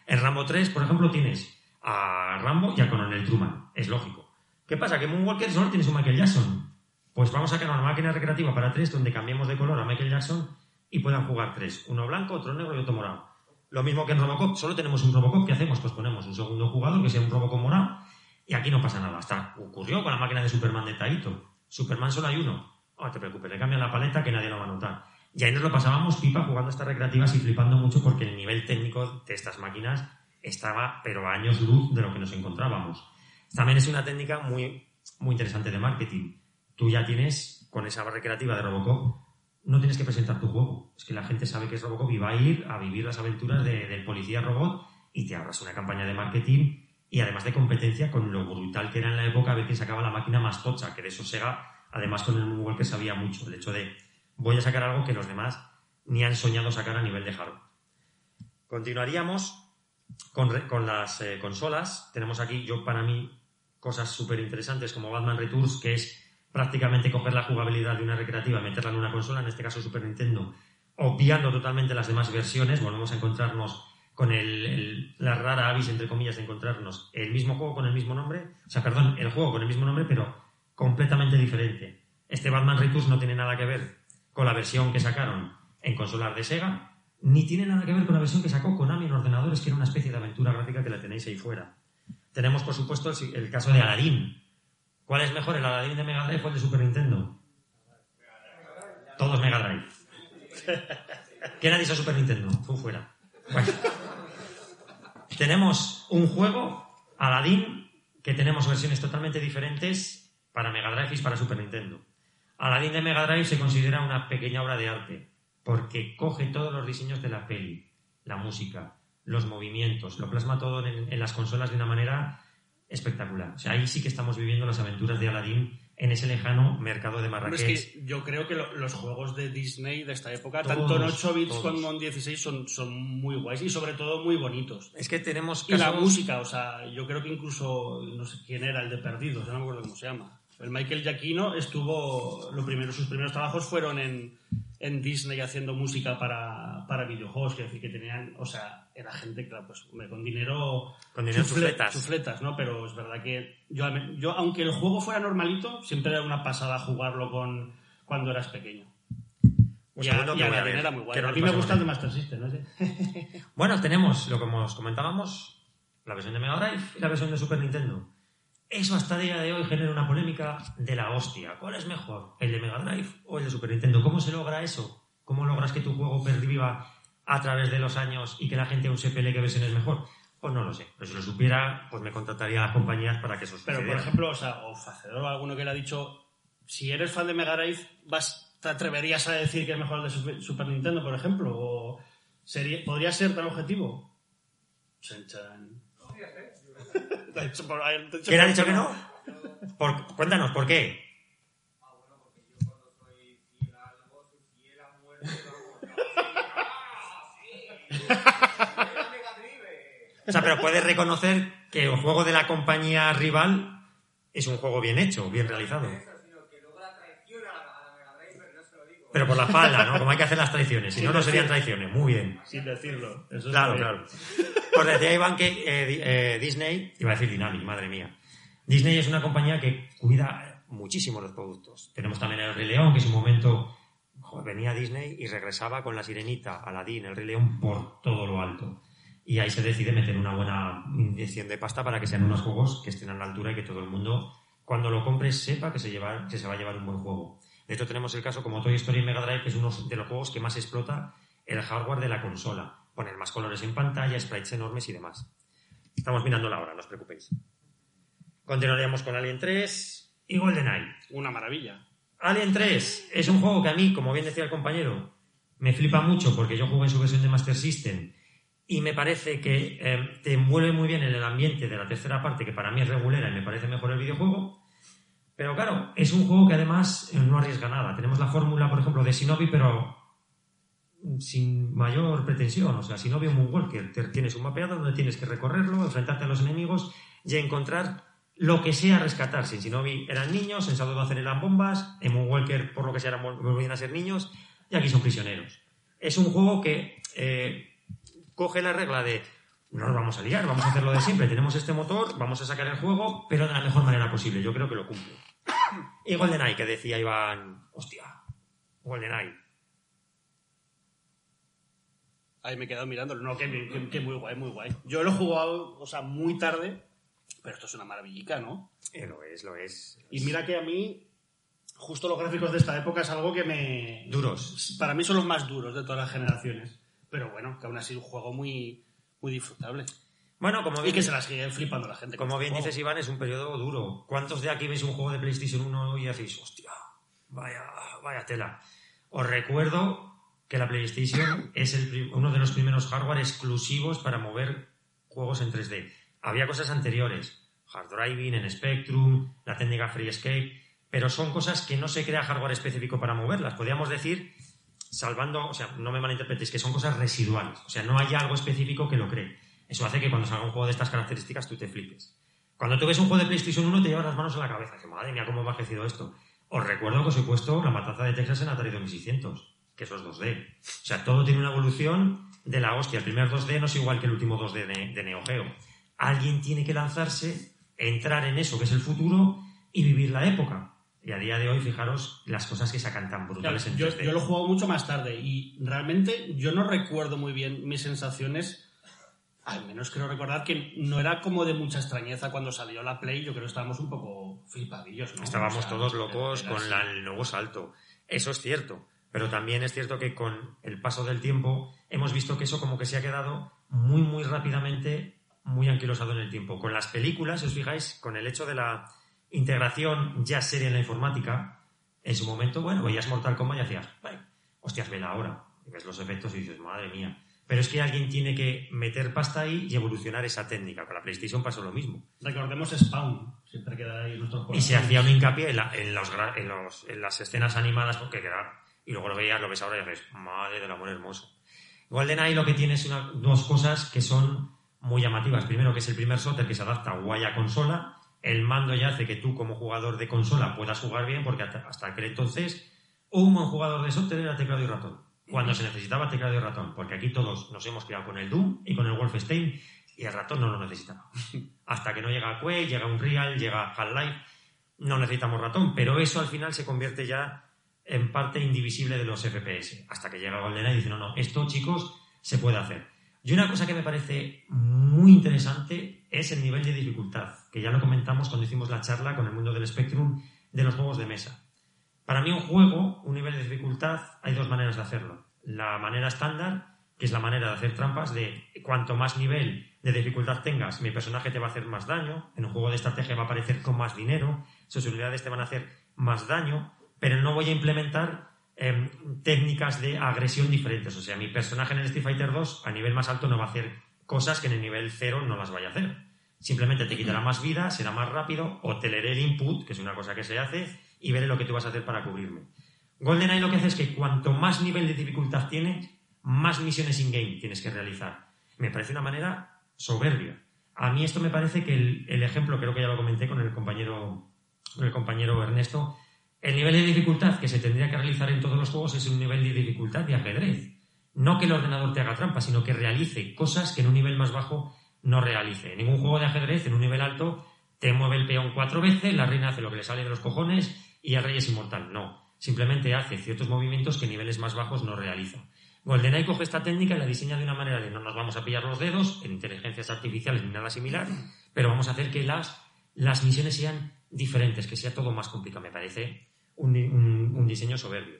En Rambo 3, por ejemplo, tienes a Rambo y a Colonel Truman. Es lógico. ¿Qué pasa? Que en Moonwalker solo tienes un Michael Jackson. Pues vamos a crear una máquina recreativa para tres donde cambiemos de color a Michael Jackson y puedan jugar tres. Uno blanco, otro negro y otro morado. Lo mismo que en Robocop. Solo tenemos un Robocop. ¿Qué hacemos? Pues ponemos un segundo jugador que sea un Robocop morado y aquí no pasa nada. Hasta ocurrió con la máquina de Superman de Taito. Superman solo hay uno. No te preocupes, le cambian la paleta que nadie lo va a notar. Y ahí nos lo pasábamos pipa jugando estas recreativas y flipando mucho porque el nivel técnico de estas máquinas estaba, pero a años luz de lo que nos encontrábamos. También es una técnica muy, muy interesante de marketing. Tú ya tienes, con esa recreativa de Robocop, no tienes que presentar tu juego. Es que la gente sabe que es Robocop y va a ir a vivir las aventuras de- del policía robot y te ahorras una campaña de marketing y además de competencia con lo brutal que era en la época a ver quién sacaba la máquina más tocha, que de eso Sega, además con el Moonwalker sabía mucho. El hecho de voy a sacar algo que los demás ni han soñado sacar a nivel de hardware. Continuaríamos con, con las eh, consolas. Tenemos aquí, yo para mí, cosas súper interesantes como Batman Returns, que es prácticamente coger la jugabilidad de una recreativa meterla en una consola, en este caso Super Nintendo, obviando totalmente las demás versiones. Volvemos a encontrarnos con el, la rara avis, entre comillas, de encontrarnos el mismo juego con el mismo nombre, o sea, perdón, el juego con el mismo nombre, pero completamente diferente. Este Batman Returns no tiene nada que ver con la versión que sacaron en consolas de Sega, ni tiene nada que ver con la versión que sacó Konami en ordenadores, que era una especie de aventura gráfica que la tenéis ahí fuera. Tenemos, por supuesto, el, el caso de Aladdin. ¿Cuál es mejor, el Aladdin de Mega Drive o el de Super Nintendo? Todos Mega Drive. ¿Quién ha dicho Super Nintendo? Tú fuera. Bueno. Tenemos un juego, Aladdin, que tenemos versiones totalmente diferentes para Mega Drive y para Super Nintendo. Aladdin de Mega Drive se considera una pequeña obra de arte, porque coge todos los diseños de la peli, la música, los movimientos, lo plasma todo en, en las consolas de una manera espectacular. O sea, ahí sí que estamos viviendo las aventuras de Aladdin en ese lejano mercado de Marrakech. es que yo creo que lo- los juegos de Disney de esta época, Todos, tanto en 8 bits todos. como en 16, son, son muy guays y sobre todo muy bonitos. Es que tenemos Y la casos- música, o sea, yo creo que incluso, no sé quién era, el de Perdidos, no me acuerdo cómo se llama. El Michael Giacchino estuvo, lo primero, sus primeros trabajos fueron en, en Disney haciendo música para, para videojuegos, que decir que tenían, o sea, era gente, claro, pues con dinero, Con dinero chufle- chufletas. chufletas, ¿no? Pero es verdad que yo, yo, aunque el juego fuera normalito, siempre era una pasada jugarlo con cuando eras pequeño. Un y a, y que a ver. era muy guay. A mí me gusta el de- de Master System, no sé. Bueno, tenemos lo que os comentábamos, la versión de Mega Drive y la versión de Super Nintendo. Eso hasta el día de hoy genera una polémica de la hostia. ¿Cuál es mejor? ¿El de Mega Drive o el de Super Nintendo? ¿Cómo se logra eso? ¿Cómo logras que tu juego perviva a través de los años y que la gente aún se pelee qué versión es mejor? Pues no lo sé. Pero si lo supiera, pues me contrataría a las compañías para que eso Pero, por sucediera. ejemplo, o sea, o Facedor o alguno que le ha dicho, si eres fan de Mega Drive, vas, ¿te atreverías a decir que es mejor el de Super, Super Nintendo, por ejemplo? ¿O sería, podría ser tan objetivo? Chan, chan. Te dicho por- te ha dicho ¿Quién ha por- dicho que no? Por- cuéntanos, ¿por qué? O sea, pero puedes reconocer que el juego de la compañía rival es un juego bien hecho, bien realizado. Pero por la espalda, ¿no? Como hay que hacer las traiciones. Si no, no serían traiciones. Muy bien. Sin decirlo. Eso Claro, bien. claro. Pues decía Iván que eh, eh, Disney, iba a decir Dynamic, madre mía. Disney es una compañía que cuida muchísimo los productos. Tenemos también el Rey León, que en su momento venía Disney y regresaba con la sirenita, Aladdin, el Rey León por todo lo alto. Y ahí se decide meter una buena inyección de pasta para que sean unos juegos que estén a la altura y que todo el mundo, cuando lo compre, sepa que se, lleva- que se va a llevar un buen juego. De hecho, tenemos el caso como Toy Story y Mega Drive, que es uno de los juegos que más explota el hardware de la consola. Poner más colores en pantalla, sprites enormes y demás. Estamos mirando la hora, no os preocupéis. Continuaríamos con Alien 3 y GoldenEye. Una maravilla. Alien 3 es un juego que a mí, como bien decía el compañero, me flipa mucho porque yo jugué en su versión de Master System y me parece que eh, te envuelve muy bien en el ambiente de la tercera parte, que para mí es regulera y me parece mejor el videojuego. Pero claro, es un juego que además eh, no arriesga nada. Tenemos la fórmula, por ejemplo, de Shinobi, pero sin mayor pretensión. O sea, Shinobi o Moonwalker, tienes un mapeado donde tienes que recorrerlo, enfrentarte a los enemigos y encontrar lo que sea rescatar. Si en Shinobi eran niños, en Shadow of eran bombas, en Moonwalker, por lo que sea, eran- volvían a ser niños, y aquí son prisioneros. Es un juego que eh, coge la regla de no nos vamos a liar, vamos a hacerlo de siempre, tenemos este motor, vamos a sacar el juego, pero de la mejor manera posible. Yo creo que lo cumple. Y GoldenEye, que decía Iván, hostia, GoldenEye. Ahí me he quedado mirándolo. No, que, que- que muy guay, muy guay. Yo lo he jugado, o sea, muy tarde, pero esto es una maravillica, ¿no? Eh, lo es, lo es. Y mira que a mí, justo los gráficos de esta época es algo que me... Duros. Para mí son los más duros de todas las generaciones. Pero bueno, que aún así un juego muy, muy disfrutable. Bueno, como Y bien, que se la sigue flipando la gente. como este bien juego. dices, Iván, es un periodo duro. ¿Cuántos de aquí veis un juego de PlayStation 1 y decís, hostia, vaya, vaya tela? Os recuerdo que la PlayStation es el uno de los primeros hardware exclusivos para mover juegos en 3D. Había cosas anteriores, hard driving en Spectrum, la técnica Free Escape, pero son cosas que no se crea hardware específico para moverlas. Podríamos decir, salvando, o sea, no me malinterpretéis, que son cosas residuales. O sea, no hay algo específico que lo cree. Eso hace que cuando salga un juego de estas características tú te flipes. Cuando tú ves un juego de PlayStation 1 te llevas las manos a la cabeza. Que madre mía, cómo ha envejecido esto. Os recuerdo que os he puesto la matanza de Texas en Atari 2600, que eso es 2D. O sea, todo tiene una evolución de la hostia. El primer 2D no es igual que el último 2D de, de Neo Geo. Alguien tiene que lanzarse, entrar en eso que es el futuro y vivir la época. Y a día de hoy, fijaros las cosas que sacan tan Claro, brutales en yo, 3D. yo lo he jugado mucho más tarde y realmente yo no recuerdo muy bien mis sensaciones. Al menos quiero recordar que no era como de mucha extrañeza cuando salió la Play. Yo creo que estábamos un poco flipadillos, ¿no? Estábamos O sea, todos locos era con la- el nuevo salto. Eso es cierto. Pero también es cierto que con el paso del tiempo hemos visto que eso como que se ha quedado muy, muy rápidamente muy anquilosado en el tiempo. Con las películas, si os fijáis, con el hecho de la integración ya seria en la informática, en su momento, bueno, veías Mortal Kombat y hacías, "Ay, hostias, vela ahora. Y ves los efectos y dices, madre mía. Pero es que alguien tiene que meter pasta ahí y evolucionar esa técnica. Con la PlayStation pasó lo mismo. Recordemos Spawn, siempre queda ahí nuestros Y se hacía un hincapié en, la- en los en, los- en las escenas animadas porque queda, y luego lo veías, lo ves ahora y dices, madre del amor hermoso. GoldenEye lo que tiene es una- dos cosas que son muy llamativas. Primero, que es el primer shooter que se adapta guay a consola. El mando ya hace que tú, como jugador de consola, puedas jugar bien, porque hasta hasta aquel entonces un buen jugador de software era teclado y ratón. Cuando se necesitaba teclado y ratón, porque aquí todos nos hemos criado con el Doom y con el Wolfenstein y el ratón no lo necesitaba. Hasta que no llega Quake, llega Unreal, llega Half-Life, no necesitamos ratón, pero eso al final se convierte ya en parte indivisible de los FPS. Hasta que llega GoldenEye y dice, no, no, esto chicos se puede hacer. Y una cosa que me parece muy interesante es el nivel de dificultad, que ya lo comentamos cuando hicimos la charla con el mundo del Spectrum de los juegos de mesa. Para mí un juego, un nivel de dificultad, hay dos maneras de hacerlo. La manera estándar, que es la manera de hacer trampas, de cuanto más nivel de dificultad tengas, mi personaje te va a hacer más daño, en un juego de estrategia va a aparecer con más dinero, sus unidades te van a hacer más daño, pero no voy a implementar em, técnicas de agresión diferentes. O sea, mi personaje en el Street Fighter 2 a nivel más alto no va a hacer cosas que en el nivel 0 no las vaya a hacer. Simplemente te quitará más vida, será más rápido, o te leeré el input, que es una cosa que se hace, y veré lo que tú vas a hacer para cubrirme. GoldenEye lo que hace es que cuanto más nivel de dificultad tienes, más misiones in-game tienes que realizar. Me parece una manera soberbia. A mí esto me parece que el, el ejemplo, creo que ya lo comenté con el compañero, con el compañero Ernesto, el nivel de dificultad que se tendría que realizar en todos los juegos es un nivel de dificultad de ajedrez. No que el ordenador te haga trampa, sino que realice cosas que en un nivel más bajo no realice. En ningún juego de ajedrez, en un nivel alto, te mueve el peón cuatro veces, la reina hace lo que le sale de los cojones y el rey es inmortal. No. Simplemente hace ciertos movimientos que en niveles más bajos no realiza. GoldenEye coge esta técnica y la diseña de una manera de no nos vamos a pillar los dedos en inteligencias artificiales ni nada similar, pero vamos a hacer que las, las misiones sean diferentes, que sea todo más complicado. Me parece un, diseño soberbio.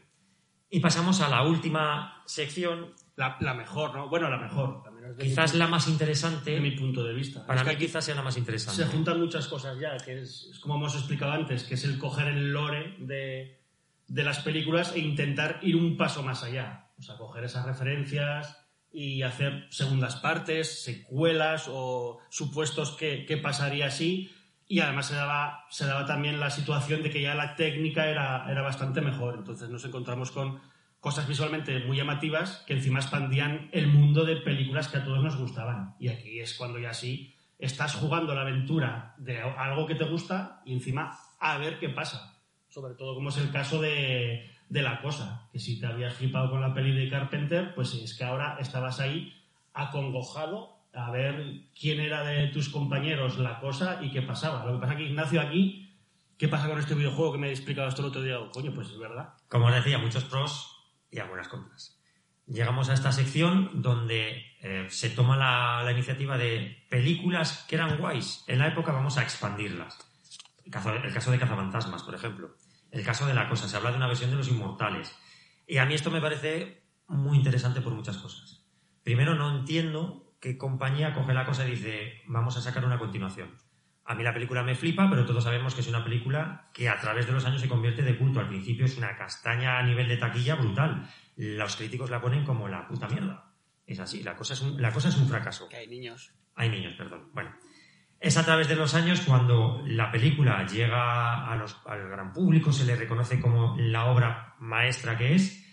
Y pasamos a la última sección. La, mejor, ¿no? Bueno, la mejor. quizás la más interesante. De mi punto de vista. Para mí quizás sea la más interesante. Se juntan muchas cosas ya, que es, como hemos explicado antes, que es el coger el lore de, de las películas e intentar ir un paso más allá. O sea, coger esas referencias y hacer segundas partes, secuelas o supuestos que, que pasaría así y además se daba, se daba también la situación de que ya la técnica era, era bastante mejor. Entonces nos encontramos con cosas visualmente muy llamativas que encima expandían el mundo de películas que a todos nos gustaban. Y aquí es cuando ya sí estás jugando la aventura de algo que te gusta y encima a ver qué pasa. Sobre todo como es el caso de, de La Cosa, que si te habías flipado con la peli de Carpenter, pues es que ahora estabas ahí acongojado a ver quién era de tus compañeros la cosa y qué pasaba. Lo que pasa que Ignacio aquí, ¿qué pasa con este videojuego que me ha explicado esto el otro día? Coño, pues es verdad. Como decía, muchos pros y algunas contras. Llegamos a esta sección donde eh, se toma la, iniciativa de películas que eran guays. En la época vamos a expandirlas. El caso, el caso de Cazafantasmas, por ejemplo. El caso de La Cosa. Se habla de una versión de Los Inmortales. Y a mí esto me parece muy interesante por muchas cosas. Primero, no entiendo qué compañía coge la cosa y dice, vamos a sacar una continuación. A mí la película me flipa, pero todos sabemos que es una película que a través de los años se convierte de culto. Al principio es una castaña a nivel de taquilla brutal. Los críticos la ponen como la puta mierda. Es así, la cosa es un, la cosa es un fracaso. Que hay niños. Hay niños, perdón. Bueno, es a través de los años cuando la película llega al gran público, se le reconoce como la obra maestra que es,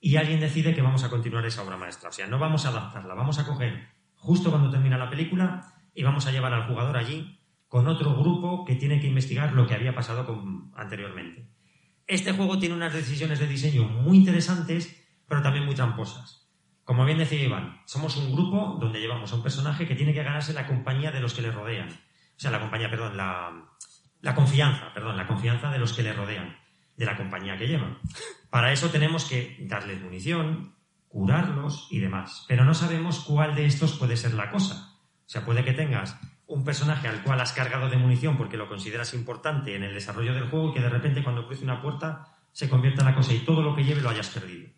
y alguien decide que vamos a continuar esa obra maestra. O sea, no vamos a adaptarla, vamos a coger justo cuando termina la película y vamos a llevar al jugador allí con otro grupo que tiene que investigar lo que había pasado anteriormente. Este juego tiene unas decisiones de diseño muy interesantes, pero también muy tramposas. Como bien decía Iván, somos un grupo donde llevamos a un personaje que tiene que ganarse la compañía de los que le rodean. O sea, la compañía, perdón, la, la confianza, perdón, la confianza de los que le rodean, de la compañía que lleva. Para eso tenemos que darles munición, curarlos y demás. Pero no sabemos cuál de estos puede ser la cosa. O sea, puede que tengas un personaje al cual has cargado de munición porque lo consideras importante en el desarrollo del juego y que de repente cuando cruce una puerta se convierta en la cosa y todo lo que lleve lo hayas perdido.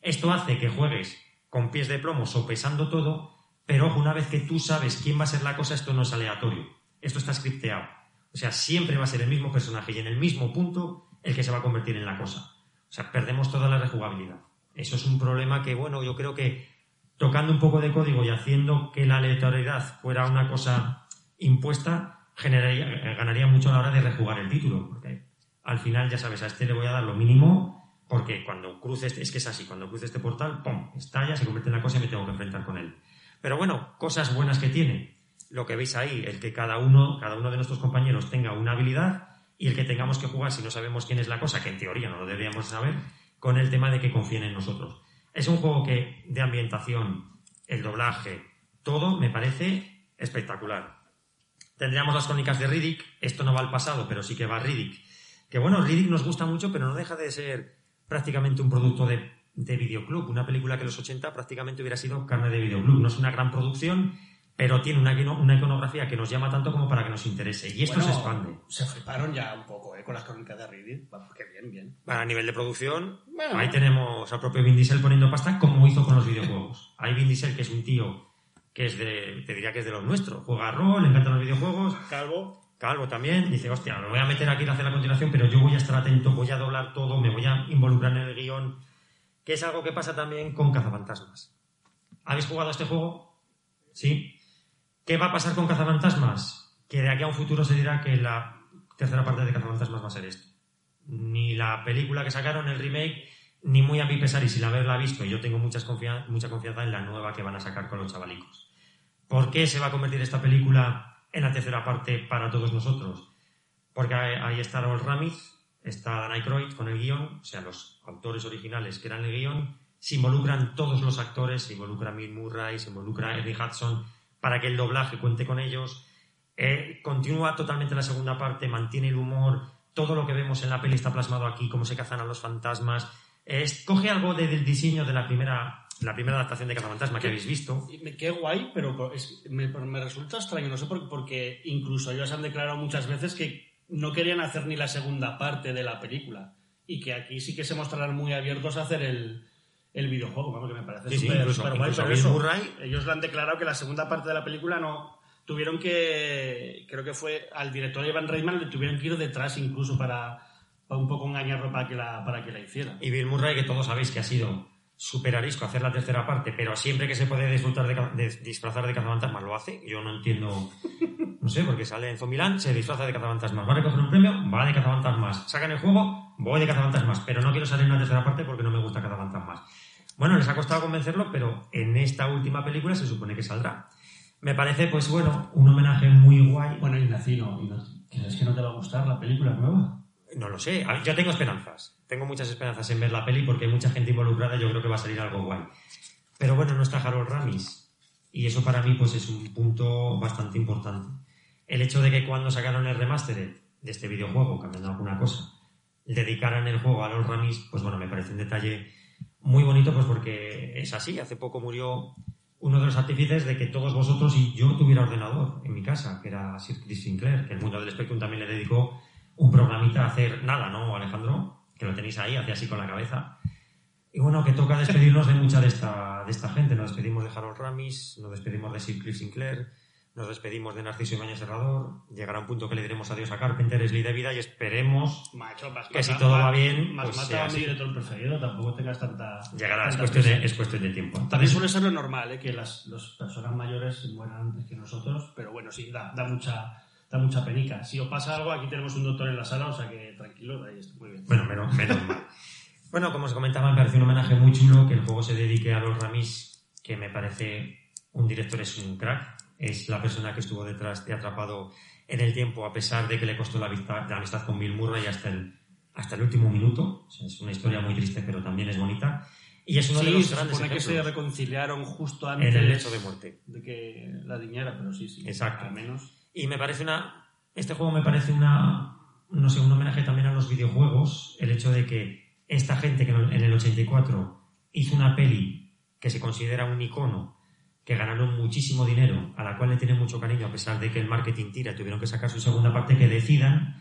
Esto hace que juegues con pies de plomo sopesando todo, pero una vez que tú sabes quién va a ser la cosa, esto no es aleatorio. Esto está scripteado. O sea, siempre va a ser el mismo personaje y en el mismo punto el que se va a convertir en la cosa. O sea, perdemos toda la rejugabilidad. Eso es un problema que, bueno, yo creo que tocando un poco de código y haciendo que la aleatoriedad fuera una cosa impuesta, generaría, ganaría mucho a la hora de rejugar el título. Porque al final, ya sabes, a este le voy a dar lo mínimo porque cuando cruce este, es que es así, cuando cruce este portal, ¡pum! estalla, se convierte en la cosa y me tengo que enfrentar con él. Pero bueno, cosas buenas que tiene. Lo que veis ahí, el que cada uno, cada uno de nuestros compañeros tenga una habilidad y el que tengamos que jugar si no sabemos quién es la cosa, que en teoría no lo deberíamos saber, con el tema de que confíen en nosotros. Es un juego que de ambientación, el doblaje, todo me parece espectacular. Tendríamos las crónicas de Riddick, esto no va al pasado, pero sí que va a Riddick. Que bueno, Riddick nos gusta mucho, pero no deja de ser prácticamente un producto de, de videoclub. Una película que en los 80 prácticamente hubiera sido carne de videoclub. No es una gran producción, pero tiene una, una, iconografía que nos llama tanto como para que nos interese. Y esto se expande. Se fliparon ya un poco ¿eh? con las crónicas de Riddick. Porque bien, bien. a nivel de producción, ahí tenemos al propio Vin Diesel poniendo pasta como hizo con los videojuegos. Hay Vin Diesel, que es un tío que es de, te diría que es de los nuestros. Juega rol, le encantan los videojuegos. Calvo. Calvo también. Dice, hostia, me voy a meter aquí a hacer la continuación, pero yo voy a estar atento, voy a doblar todo, me voy a involucrar en el guion. Que es algo que pasa también con Cazafantasmas. ¿Habéis jugado a este juego? Sí. ¿Qué va a pasar con Cazafantasmas? Que de aquí a un futuro se dirá que la tercera parte de Cazafantasmas va a ser esto. Ni la película que sacaron, el remake, ni muy a mi pesar, y sin haberla visto, yo tengo mucha confianza en la nueva que van a sacar con los chavalicos. ¿Por qué se va a convertir esta película en la tercera parte para todos nosotros? Porque ahí está Raúl Ramiz, está Dan Aykroyd con el guion, o sea, los autores originales que eran el guion, se involucran todos los actores, se involucra Bill Murray, se involucra Eddie Hudson, para que el doblaje cuente con ellos. Eh, continúa totalmente la segunda parte, mantiene el humor, todo lo que vemos en la peli está plasmado aquí, cómo se cazan a los fantasmas. coge algo del diseño de la primera, la primera adaptación de Cazafantasma que habéis visto. Qué guay, pero me, resulta extraño, no sé por, porque incluso ellos han declarado muchas veces que no querían hacer ni la segunda parte de la película y que aquí sí que se mostrarán muy abiertos a hacer el, el videojuego, vamos, que me parece súper guay. Pero eso, ellos lo han declarado que la segunda parte de la película no. Tuvieron que. Creo que fue al director Ivan Reitman, le tuvieron que ir detrás incluso para, un poco engañarlo para que, la, para que la hiciera. Y Bill Murray, que todos sabéis que ha sido súper arisco hacer la tercera parte, pero siempre que se puede disfrutar de, disfrazar de cazafantasmas lo hace. Yo no entiendo. No sé, porque sale en Zombieland, se disfraza de cazafantasmas. Va a recoger un premio, va de cazafantasmas. Sacan el juego, voy de cazafantasmas. Pero no quiero salir en la tercera parte porque no me gusta cazafantasmas. Bueno, les ha costado convencerlo, pero en esta última película se supone que saldrá. Me parece, pues bueno, un homenaje muy guay. Bueno, Ignacio, ¿crees que no te va a gustar la película nueva? No lo sé. Yo tengo esperanzas. Tengo muchas esperanzas en ver la peli porque hay mucha gente involucrada y yo creo que va a salir algo guay. Pero bueno, no está Harold Ramis. Y eso para mí pues es un punto bastante importante. El hecho de que cuando sacaron el remaster de este videojuego, cambiando alguna cosa, dedicaran el juego a Harold Ramis, pues bueno, me parece un detalle muy bonito, pues porque es así. Hace poco murió uno de los artífices de que todos vosotros y yo tuviera ordenador en mi casa, que era Sir Chris Sinclair, que el mundo del Spectrum también le dedicó un programita a hacer nada, ¿no, Alejandro? Que lo tenéis ahí, hacía así con la cabeza. Y bueno, que toca despedirnos de mucha de esta, de esta gente. Nos despedimos de Harold Ramis, nos despedimos de Sir Chris Sinclair, nos despedimos de Narciso Ibañez Serrador. Llegará un punto que le diremos adiós a Carpenter, Sly de vida y esperemos que si todo va bien. Más pues mata a mi director preferido, tampoco tengas tanta. Llegará, es, cuestión de, es cuestión de tiempo. También suele ser lo normal, ¿eh? que las, personas mayores mueran antes que nosotros, pero bueno, sí, da, da mucha da mucha penica. Si os pasa algo, aquí tenemos un doctor en la sala, o sea que tranquilo, ahí está muy bien. Bueno, menos, menos mal. Bueno, como os comentaba, me parece un homenaje muy chulo que el juego se dedique a los Ramis, que me parece un director es un crack es la persona que estuvo detrás de Atrapado en el tiempo, a pesar de que le costó la, amistad con Bill Murray hasta el, hasta el último minuto. es una historia muy triste, pero también es bonita. Y es uno de los grandes supone que se reconciliaron justo antes en el hecho de muerte. De que la diñera, pero sí, sí. Exacto. Al menos. Y me parece una. Este juego me parece una. No sé, un homenaje también a los videojuegos. El hecho de que esta gente que en el 84 hizo una peli que se considera un icono que ganaron muchísimo dinero, a la cual le tienen mucho cariño, a pesar de que el marketing tira, tuvieron que sacar su segunda parte, que decidan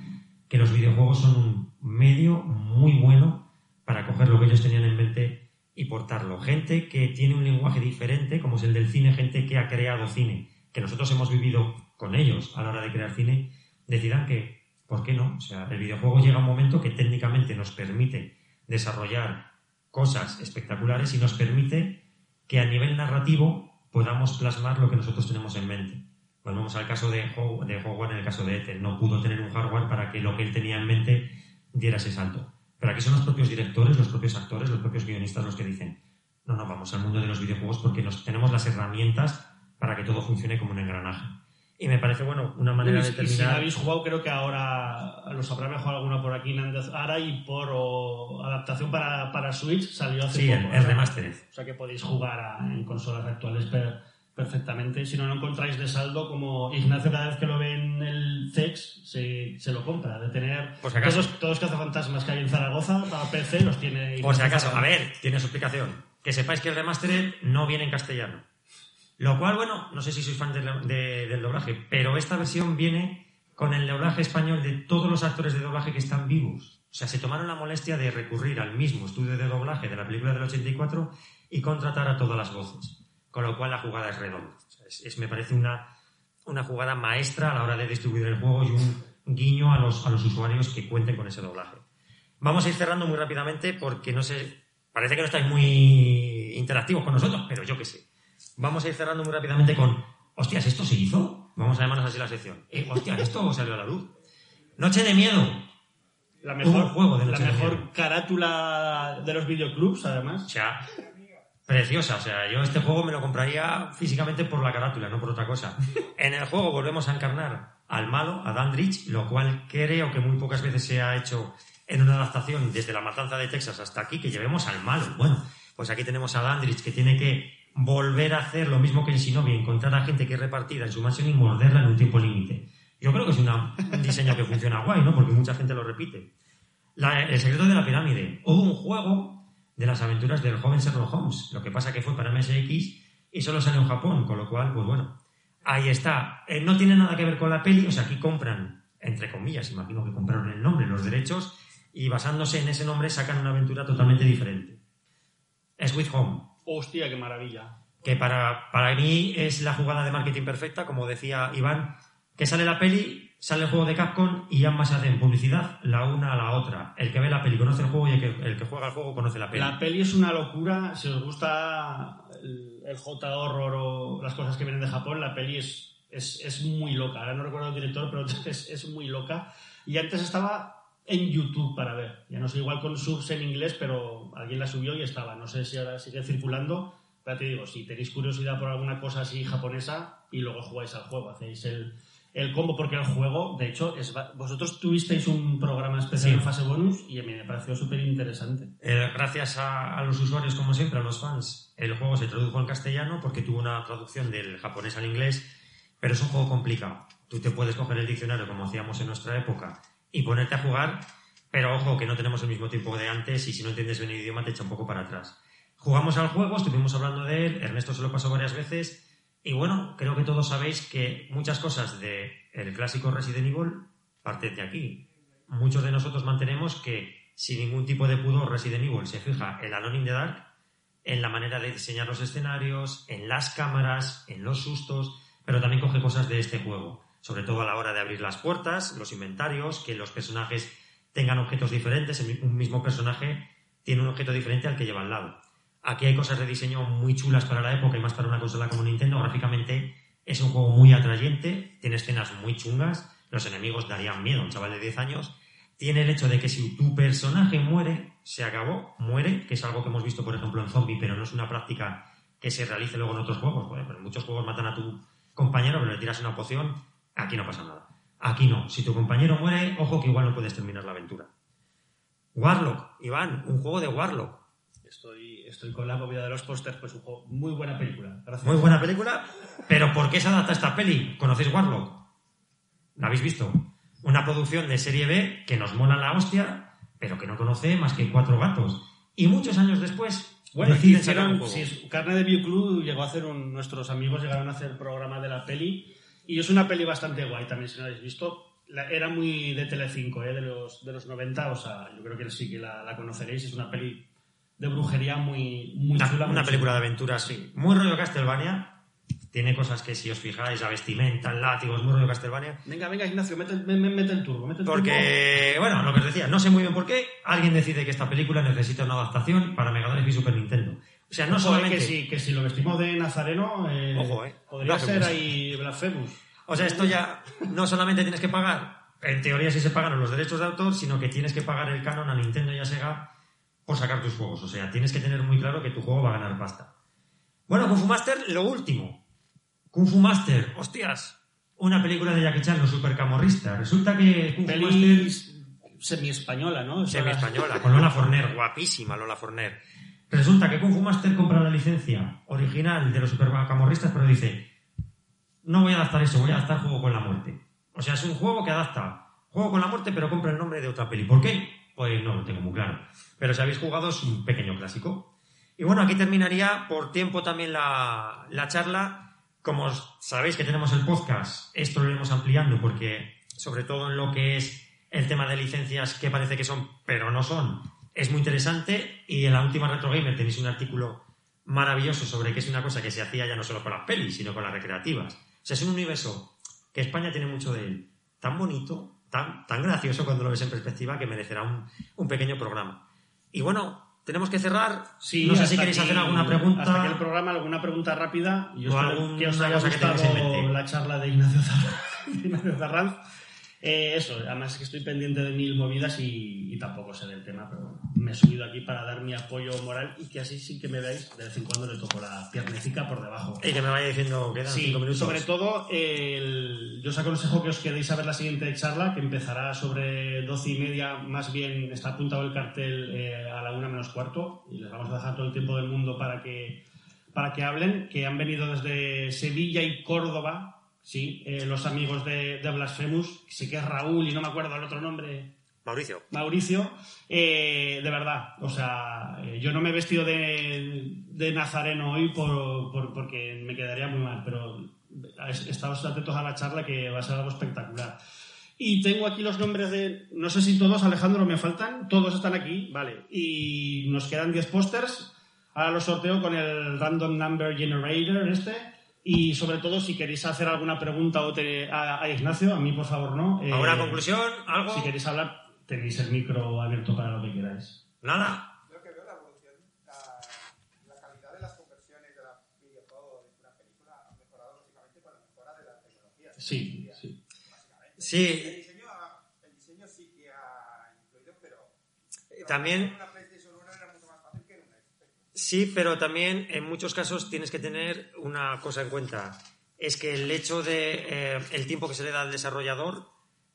que los videojuegos son un medio muy bueno para coger lo que ellos tenían en mente y portarlo. Gente que tiene un lenguaje diferente, como es el del cine, gente que ha creado cine, que nosotros hemos vivido con ellos a la hora de crear cine, decidan que, ¿por qué no? O sea, el videojuego llega un momento que técnicamente nos permite desarrollar cosas espectaculares y nos permite que a nivel narrativo podamos plasmar lo que nosotros tenemos en mente. Volvemos al caso de, de Howard en el caso de Ethel. No pudo tener un hardware para que lo que él tenía en mente diera ese salto. Pero aquí son los propios directores, los propios actores, los propios guionistas los que dicen, no, no, vamos al mundo de los videojuegos porque nos, tenemos las herramientas para que todo funcione como un engranaje. Y me parece, bueno, una manera Y- de y si terminar. habéis jugado, creo que ahora los habrá mejor alguna por aquí. Ara y por o, adaptación para, para Switch salió hace Sí, el, poco. el ¿no? remastered. O sea que podéis jugar a- en consolas actuales per- perfectamente. Si no lo encontráis de saldo, como Ignacio cada vez que lo ve en el CEX, se, se lo compra. De tener Por si acaso. todos, todos los cazafantasmas que hay en Zaragoza para PC los tiene. Por si Ignacio acaso, a ver, tiene su explicación. Que sepáis que el remastered no viene en castellano. Lo cual, bueno, no sé si sois fan de- del doblaje, pero esta versión viene con el doblaje español de todos los actores de doblaje que están vivos. O sea, se tomaron la molestia de recurrir al mismo estudio de doblaje de la película del 84 y contratar a todas las voces. Con lo cual la jugada es redonda. Es- me parece una, una jugada maestra a la hora de distribuir el juego y un guiño a los, a los usuarios que cuenten con ese doblaje. Vamos a ir cerrando muy rápidamente porque no sé, parece que no estáis muy interactivos con nosotros, pero yo qué sé. Vamos a ir cerrando muy rápidamente con, hostias, ¿esto se hizo? Vamos a llamarnos así la sección. Eh, hostias, ¿esto salió a la luz? Noche de miedo. La un mejor, juego de la de mejor Miedo. carátula de los videoclubs, O además. sea, preciosa. O sea, yo este juego me lo compraría físicamente por la carátula, no por otra cosa. En el juego volvemos a encarnar al malo, a Dandridge, lo cual creo que muy pocas veces se ha hecho en una adaptación desde la matanza de Texas hasta aquí, que llevemos al malo. Bueno, pues aquí tenemos a Dandridge que tiene que volver a hacer lo mismo que en Shinobi, encontrar a gente que es repartida en su mansión y morderla en un tiempo límite. Yo creo que es una- un diseño que funciona guay, ¿no? Porque mucha gente lo repite. El secreto de la pirámide. Hubo un juego de las aventuras del joven Sherlock Holmes. Lo que pasa que fue para MSX y solo salió en Japón, con lo cual, pues bueno. Ahí está. Eh, no tiene nada que ver con la peli, o sea, aquí compran, entre comillas, imagino que compraron el nombre, los derechos, y basándose en ese nombre sacan una aventura totalmente diferente. Sweet Home, Hostia, qué maravilla. que para, para mí es la jugada de marketing perfecta, como decía Iván, que sale la peli, sale el juego de Capcom y ambas hacen publicidad la una a la otra. El que ve la peli conoce el juego y el que, el que juega el juego conoce la peli. La peli es una locura. Si os gusta el, el J-horror o las cosas que vienen de Japón, la peli es, es, es muy loca. Ahora no recuerdo el director, pero es, es muy loca. Y antes estaba en YouTube para ver. Ya no sé, igual con subs en inglés, pero alguien la subió y estaba. No sé si ahora sigue circulando. Pero te digo, si tenéis curiosidad por alguna cosa así japonesa y luego jugáis al juego, hacéis el, el combo, porque el juego, de hecho, es, vosotros tuvisteis un programa especial Sí. en fase bonus y a mí me pareció súper interesante. Eh, gracias a, a los usuarios, como siempre, a los fans, el juego se tradujo al castellano porque tuvo una traducción del japonés al inglés, pero es un juego complicado. Tú te puedes coger el diccionario, como hacíamos en nuestra época, y ponerte a jugar, pero ojo, que no tenemos el mismo tiempo de antes y si no entiendes bien el idioma te echa un poco para atrás. Jugamos al juego, estuvimos hablando de él, Ernesto se lo pasó varias veces, y bueno, creo que todos sabéis que muchas cosas del el clásico Resident Evil parten de aquí. Muchos de nosotros mantenemos que sin ningún tipo de pudor Resident Evil se fija en Alone in the Dark, en la manera de diseñar los escenarios, en las cámaras, en los sustos, pero también coge cosas de este juego, sobre todo a la hora de abrir las puertas, los inventarios, que los personajes tengan objetos diferentes, un mismo personaje tiene un objeto diferente al que lleva al lado. Aquí hay cosas de diseño muy chulas para la época y más para una consola como Nintendo. Gráficamente es un juego muy atrayente, tiene escenas muy chungas, los enemigos darían miedo a un chaval de 10 años. Tiene el hecho de que si tu personaje muere, se acabó, muere, que es algo que hemos visto, por ejemplo, en Zombie, pero no es una práctica que se realice luego en otros juegos. Bueno, pero en muchos juegos matan a tu compañero, pero le tiras una poción, aquí no pasa nada. Aquí no. Si tu compañero muere, ojo que igual no puedes terminar la aventura. Warlock, Iván, un juego de Warlock. Estoy, estoy con la movida de los pósters, pues un juego, muy buena película. Gracias. Muy buena película, pero ¿por qué se adapta esta peli? ¿Conocéis Warlock? ¿La habéis visto? Una producción de serie B que nos mola la hostia, pero que no conoce más que cuatro gatos. Y muchos años después Bueno, hicieron, Carne de View Club llegó a hacer un, nuestros amigos llegaron a hacer programa de la peli y es una peli bastante guay también si no la habéis visto. La- era muy de Telecinco, ¿eh? de, los, de los 90, o sea, yo creo que sí que la, la conoceréis. Es una peli de brujería muy, muy Una, chula. una muy película de chula. aventuras, sí. Muy rollo Castlevania. Tiene cosas que si os fijáis, la vestimenta, el látigo, es muy rollo Castlevania. Venga, venga, Ignacio, mete, el- me- me- mete el turbo. Mete el turbo. Porque, bueno, lo que os decía, no sé muy bien por qué, alguien decide que esta película necesita una adaptación para Mega Drive y Super Nintendo. O sea, no Ojo, solamente... que, si, que si lo vestimos de Nazareno, eh, Ojo, eh. podría Blasphemous. ser ahí Blasphemous. O sea, esto ya no solamente tienes que pagar, en teoría sí se pagan los derechos de autor, sino que tienes que pagar el canon a Nintendo y a Sega por sacar tus juegos. O sea, tienes que tener muy claro que tu juego va a ganar pasta. Bueno, Kung Fu Master, lo último. Kung Fu Master, hostias. una película de Jackie Chan, los supercamorristas. Resulta que Kung Fu Master semi-española, ¿no? Semi-española, con Lola Forner, guapísima Lola Forner. Resulta que Kung Fu Master compra la licencia original de los supercamorristas, pero dice, no voy a adaptar eso, voy a adaptar Juego con la Muerte. O sea, es un juego que adapta Juego con la Muerte, pero compra el nombre de otra peli. ¿Por qué? Pues no lo tengo muy claro. Pero si habéis jugado es un pequeño clásico. Y bueno, aquí terminaría por tiempo también la, la charla. Como sabéis que tenemos el podcast, esto lo iremos ampliando porque, sobre todo en lo que es el tema de licencias que parece que son, pero no son, es muy interesante. Y en la última Retro Gamer tenéis un artículo maravilloso sobre que es una cosa que se hacía ya no solo con las pelis, sino con las recreativas. O sea, es un universo que España tiene mucho de él, tan bonito, tan, tan gracioso cuando lo ves en perspectiva que merecerá un, un pequeño programa. Y bueno, tenemos que cerrar. Sí, no sé si queréis hacer alguna pregunta. Hasta aquí el programa, alguna pregunta rápida. Yo O alguna que os haya que gustado mente. la charla de Ignacio Zarranz. Eh, eso, además que estoy pendiente de mil movidas y, y tampoco sé del tema, pero bueno, me he subido aquí para dar mi apoyo moral y que así sí que me veáis, de vez en cuando le toco la piernecica por debajo. Y que me vaya diciendo, quedan Sí, cinco minutos. sobre todo, el- yo os aconsejo que os quedéis a ver la siguiente charla, que empezará sobre doce y media, más bien está apuntado el cartel eh, a la una menos cuarto, y les vamos a dejar todo el tiempo del mundo para que, para que hablen, que han venido desde Sevilla y Córdoba, sí, eh, los amigos de, de Blasphemous, sé que es Raúl y no me acuerdo el otro nombre. Mauricio. Mauricio, eh, de verdad, o sea, eh, yo no me he vestido de, de nazareno hoy por, por- porque me quedaría muy mal, pero es- estaos atentos a la charla que va a ser algo espectacular. Y tengo aquí los nombres de, no sé si todos, Alejandro, me faltan, todos están aquí, vale, y nos quedan 10 pósters, ahora los sorteo con el Random Number Generator este, y sobre todo si queréis hacer alguna pregunta o te- a, a Ignacio, a mí por favor no. eh, ¿Alguna conclusión? ¿Algo? si queréis hablar, tenéis el micro abierto para lo que queráis. Nada. Lo que veo la evolución, la, la calidad de las conversiones de la videojuego de una película ha mejorado lógicamente con la mejora de la tecnología. Sí, sí. El diseño, ha- el diseño sí que ha influido, pero también... en una PlayStation 1 era mucho más fácil que en una Xbox. Sí, pero también en muchos casos tienes que tener una cosa en cuenta. Es que el hecho de eh, el tiempo que se le da al desarrollador,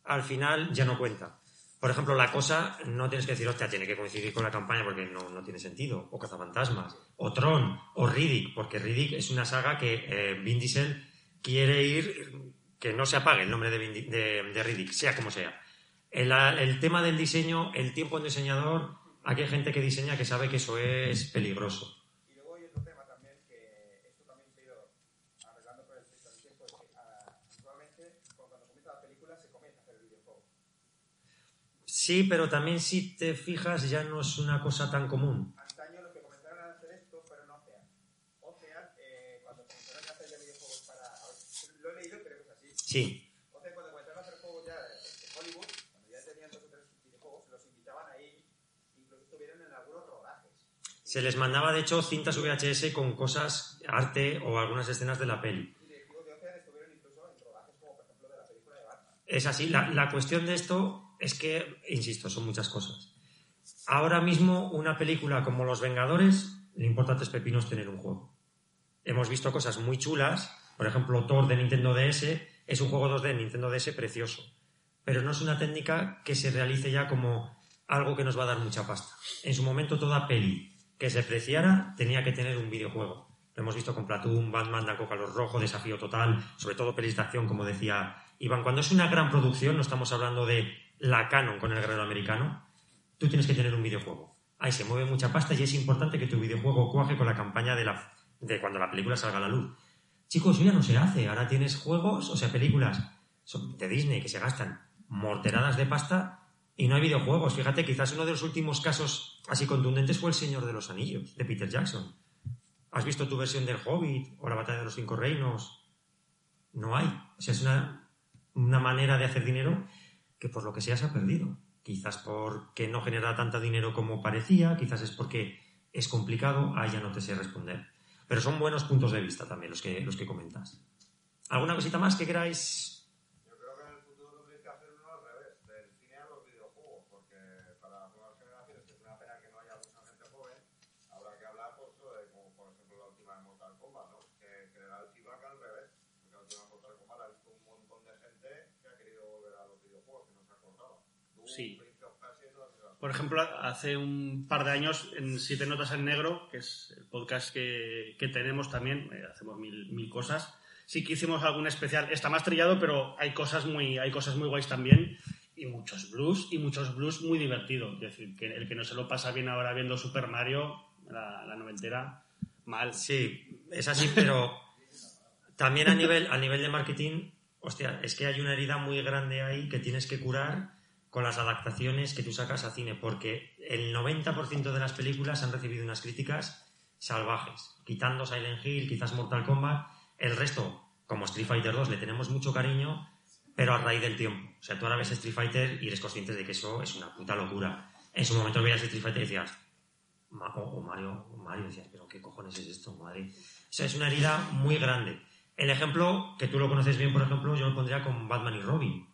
al final ya no cuenta. Por ejemplo, la cosa, no tienes que decir, hostia, tiene que coincidir con la campaña porque no, no tiene sentido. O Cazafantasmas, o Tron, o Riddick, porque Riddick es una saga que eh, Vin Diesel quiere ir, que no se apague el nombre de, de, de Riddick, sea como sea. El, el tema del diseño, el tiempo en diseñador, aquí hay gente que diseña que sabe que eso es peligroso. Y luego hay otro tema también, que esto también se ha ido arreglando con el paso del tiempo, es que actualmente cuando comienza la película se comienza a hacer el videojuego. Sí, pero también si te fijas ya no es una cosa tan común. Antaño los que comenzaron a hacer esto fueron eh, cuando comenzaron a hacer videojuegos para... lo he leído, que es así. Sí, Ocean cuando comenzaron a hacer juegos ya de, de Hollywood, cuando ya tenían dos o tres videojuegos, los invitaban ahí, incluso estuvieron en algunos rodajes. Se les mandaba de hecho cintas VHS con cosas, arte o algunas escenas de la peli. Es así, la, la cuestión de esto es que, insisto, son muchas cosas. Ahora mismo una película como Los Vengadores, lo importante es pepinos tener un juego. Hemos visto cosas muy chulas, por ejemplo Thor de Nintendo DS es un juego 2D de Nintendo DS precioso, pero no es una técnica que se realice ya como algo que nos va a dar mucha pasta. En su momento toda peli que se preciara tenía que tener un videojuego. Lo hemos visto con Platoon, Batman, Danco Calor Rojo, Desafío Total, sobre todo pelis de acción, como decía Iván. Cuando es una gran producción, no estamos hablando de la Canon con el guerrero americano, tú tienes que tener un videojuego. Ahí se mueve mucha pasta y es importante que tu videojuego cuaje con la campaña de, la, de cuando la película salga a la luz. Chicos, eso ya no se hace. Ahora tienes juegos, o sea, películas de Disney que se gastan morteradas de pasta y no hay videojuegos. Fíjate, quizás uno de los últimos casos así contundentes fue El Señor de los Anillos, de Peter Jackson. ¿Has visto tu versión del Hobbit o la Batalla de los Cinco Reinos? No hay. O sea, es una, una manera de hacer dinero que por lo que sea se ha perdido. Quizás porque no genera tanto dinero como parecía, quizás es porque es complicado, ahí ya no te sé responder. Pero son buenos puntos de vista también los que, los que comentas. ¿Alguna cosita más que queráis? Yo creo que en el futuro tendréis que hacer uno al revés, del cine a los videojuegos, porque para las nuevas generaciones, que es una pena que no haya mucha gente joven, habrá que hablar pues, sobre, como por ejemplo la última de Mortal Kombat, ¿no? Que, que era el feedback al revés, porque la última de Mortal Kombat ha visto un montón Sí. Por ejemplo, hace un par de años en Siete Notas en Negro, que es el podcast que, que tenemos también, eh, hacemos mil, mil cosas. Sí que hicimos algún especial, está más trillado, pero hay cosas muy, hay cosas muy guays también. Y muchos blues, y muchos blues muy divertidos. Es decir, que el que no se lo pasa bien ahora viendo Super Mario, la, la noventera, mal. Sí, es así, pero también a nivel, a nivel de marketing, hostia, es que hay una herida muy grande ahí que tienes que curar con las adaptaciones que tú sacas a cine, porque el 90% de las películas han recibido unas críticas salvajes, quitando Silent Hill, quizás Mortal Kombat, el resto, como Street Fighter 2, le tenemos mucho cariño, pero a raíz del tiempo. O sea, tú ahora ves Street Fighter y eres consciente de que eso es una puta locura. En su momento veías Street Fighter y decías, o, Mario, Mario, decías, pero ¿qué cojones es esto, madre? O sea, es una herida muy grande. El ejemplo, que tú lo conoces bien, por ejemplo, yo lo pondría con Batman y Robin.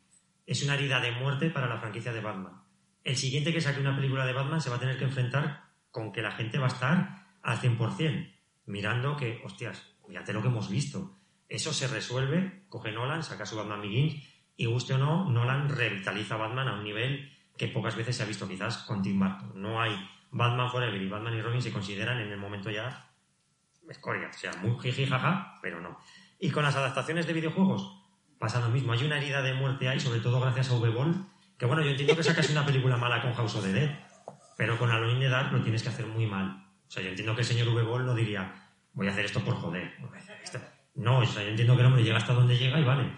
Es una herida de muerte para la franquicia de Batman. El siguiente que saque una película de Batman se va a tener que enfrentar con que la gente va a estar al 100%, mirando que, hostias, mírate lo que hemos visto. Eso se resuelve, coge Nolan, saca su Batman Begins, y guste o no, Nolan revitaliza a Batman a un nivel que pocas veces se ha visto quizás con Tim Burton. No hay Batman Forever y Batman y Robin se consideran en el momento ya escoria, o sea, muy jiji pero no. Y con las adaptaciones de videojuegos pasa lo mismo. Hay una herida de muerte ahí, sobre todo gracias a V-Ball, que bueno, yo entiendo que sacas una película mala con House of the Dead, pero con in the Dark lo tienes que hacer muy mal. O sea, yo entiendo que el señor V-Ball no diría, voy a hacer esto por joder. No, o sea, yo entiendo que el hombre llega hasta donde llega y vale,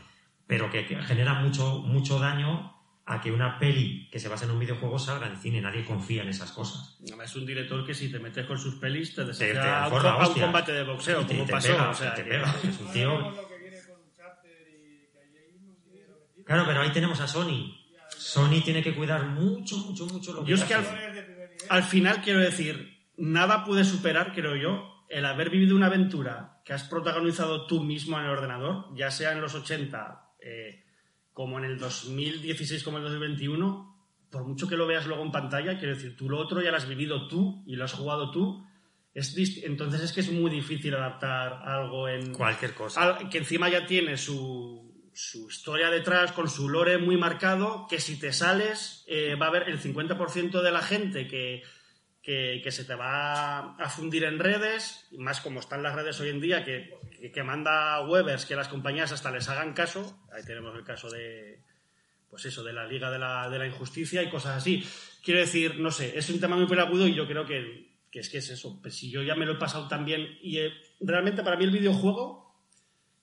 pero que, que genera mucho, mucho daño a que una peli que se basa en un videojuego salga en cine. Nadie confía en esas cosas. Es un director que si te metes con sus pelis te te a, un, combate de boxeo, te- como te pasó. pega, o sea, te que- pega. Es un tío... lo que viene con Uncharted y que hay ahí unos dinero metido. Claro, pero ahí tenemos a Sony. Sony tiene que cuidar mucho, mucho, mucho lo que Yo es que al, al final quiero decir, nada puede superar, creo yo, el haber vivido una aventura que has protagonizado tú mismo en el ordenador, ya sea en los 80, eh, como en el 2016, como en el 2021, por mucho que lo veas luego en pantalla, quiero decir, tú lo otro ya lo has vivido tú y lo has jugado tú. Es dist- entonces es que es muy difícil adaptar algo en, Cualquier cosa. al- que encima ya tiene su, su historia detrás con su lore muy marcado, que si te sales eh, va a haber el 50% de la gente que, que, se te va a fundir en redes, más como están las redes hoy en día, que, que, manda webers que las compañías hasta les hagan caso. Ahí tenemos el caso de, pues eso, de la Liga de la, de la Injusticia y cosas así. Quiero decir, no sé, es un tema muy pelagudo y yo creo que, que es que es eso. Pues si yo ya me lo he pasado tan bien y eh, realmente para mí el videojuego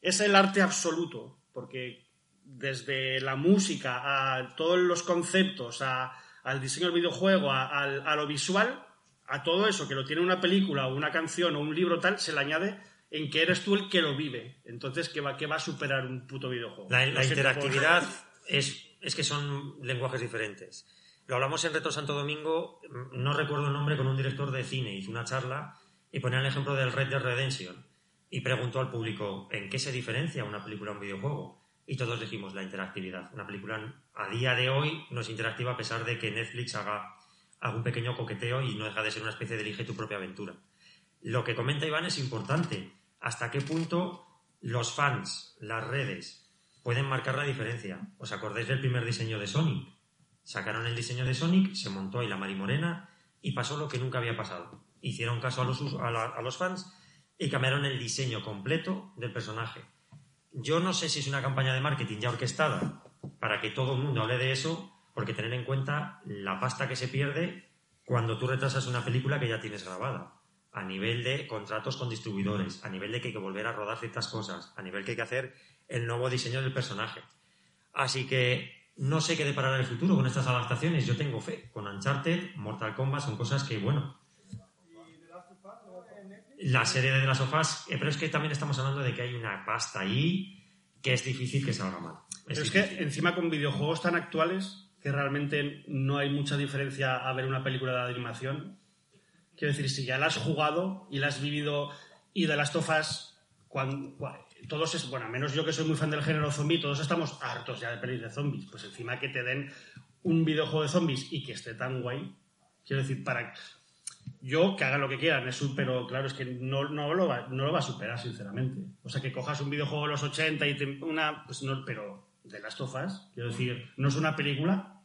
es el arte absoluto, porque desde la música a todos los conceptos, a- al diseño del videojuego, a, lo visual, a todo eso que lo tiene una película o una canción o un libro tal, se le añade en que eres tú el que lo vive. Entonces, ¿qué va, qué va a superar un puto videojuego? La, la interactividad es, es que son lenguajes diferentes. Lo hablamos en Retro Santo Domingo, mm, no recuerdo el nombre, con un director de cine. Hizo una charla y ponía el ejemplo del Red Dead Redemption. Y preguntó al público, ¿en qué se diferencia una película a un videojuego? Y todos dijimos la interactividad. Una película a día de hoy no es interactiva a pesar de que Netflix haga algún pequeño coqueteo y no deja de ser una especie de elige tu propia aventura. Lo que comenta Iván es importante. ¿Hasta qué punto los fans, las redes, pueden marcar la diferencia? ¿Os acordáis del primer diseño de Sonic? Sacaron el diseño de Sonic, se montó ahí la marimorena y pasó lo que nunca había pasado. Hicieron caso a los, a la- a los fans y cambiaron el diseño completo del personaje. Yo no sé si es una campaña de marketing ya orquestada para que todo el mundo hable de eso, porque tener en cuenta la pasta que se pierde cuando tú retrasas una película que ya tienes grabada. A nivel de contratos con distribuidores, a nivel de que hay que volver a rodar ciertas cosas, a nivel que hay que hacer el nuevo diseño del personaje. Así que no sé qué deparará el futuro con estas adaptaciones. Yo tengo fe. Con Uncharted, Mortal Kombat son cosas que, bueno, la serie de of Us, eh, pero es que también estamos hablando de que hay una pasta ahí que es difícil que salga mal. Pero es que encima con videojuegos tan actuales que realmente no hay mucha diferencia a ver una película de animación. Quiero decir, si ya la has jugado y la has vivido y de las tofas, cuando, todos es, bueno, a menos yo que soy muy fan del género zombie, todos estamos hartos ya de pelis de zombies. Pues encima que te den un videojuego de zombies y que esté tan guay, quiero decir, para yo que hagan lo que quieran, es un- pero claro, es que no, no, lo va, no lo va a superar, sinceramente. O sea, que cojas un videojuego de los 80 y te- una. Pues no, pero de las tofas, quiero decir, no es una película.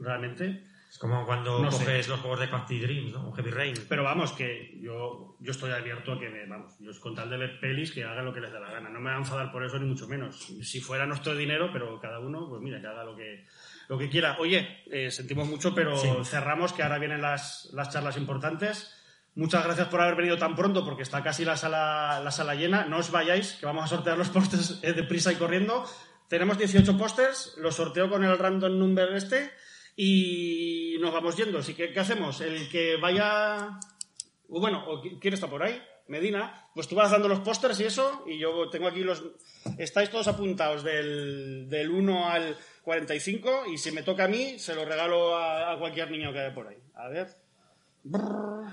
realmente. Es como cuando No sé. coges los juegos de Quantic Dreams, ¿no? Un Heavy Rain. Pero vamos, que yo, yo estoy abierto a que me, vamos, yo con tal de ver pelis que hagan lo que les dé la gana. No me va a enfadar por eso ni mucho menos. Si fuera nuestro dinero, pero cada uno, pues mira, que haga lo que, lo que quiera. Oye, eh, sentimos mucho, pero Sí. cerramos, que ahora vienen las, las charlas importantes. Muchas gracias por haber venido tan pronto, porque está casi la sala, la sala llena. No os vayáis, que vamos a sortear los pósters eh, deprisa y corriendo. Tenemos 18 pósters, los sorteo con el random number este y nos vamos yendo. Así que, ¿qué hacemos? El que vaya bueno, ¿quién está por ahí? Medina, pues tú vas dando los pósters y eso, y yo tengo aquí los... Estáis todos apuntados del, del 1 al 45, y si me toca a mí, se lo regalo a, a cualquier niño que haya por ahí. A ver. Brrr.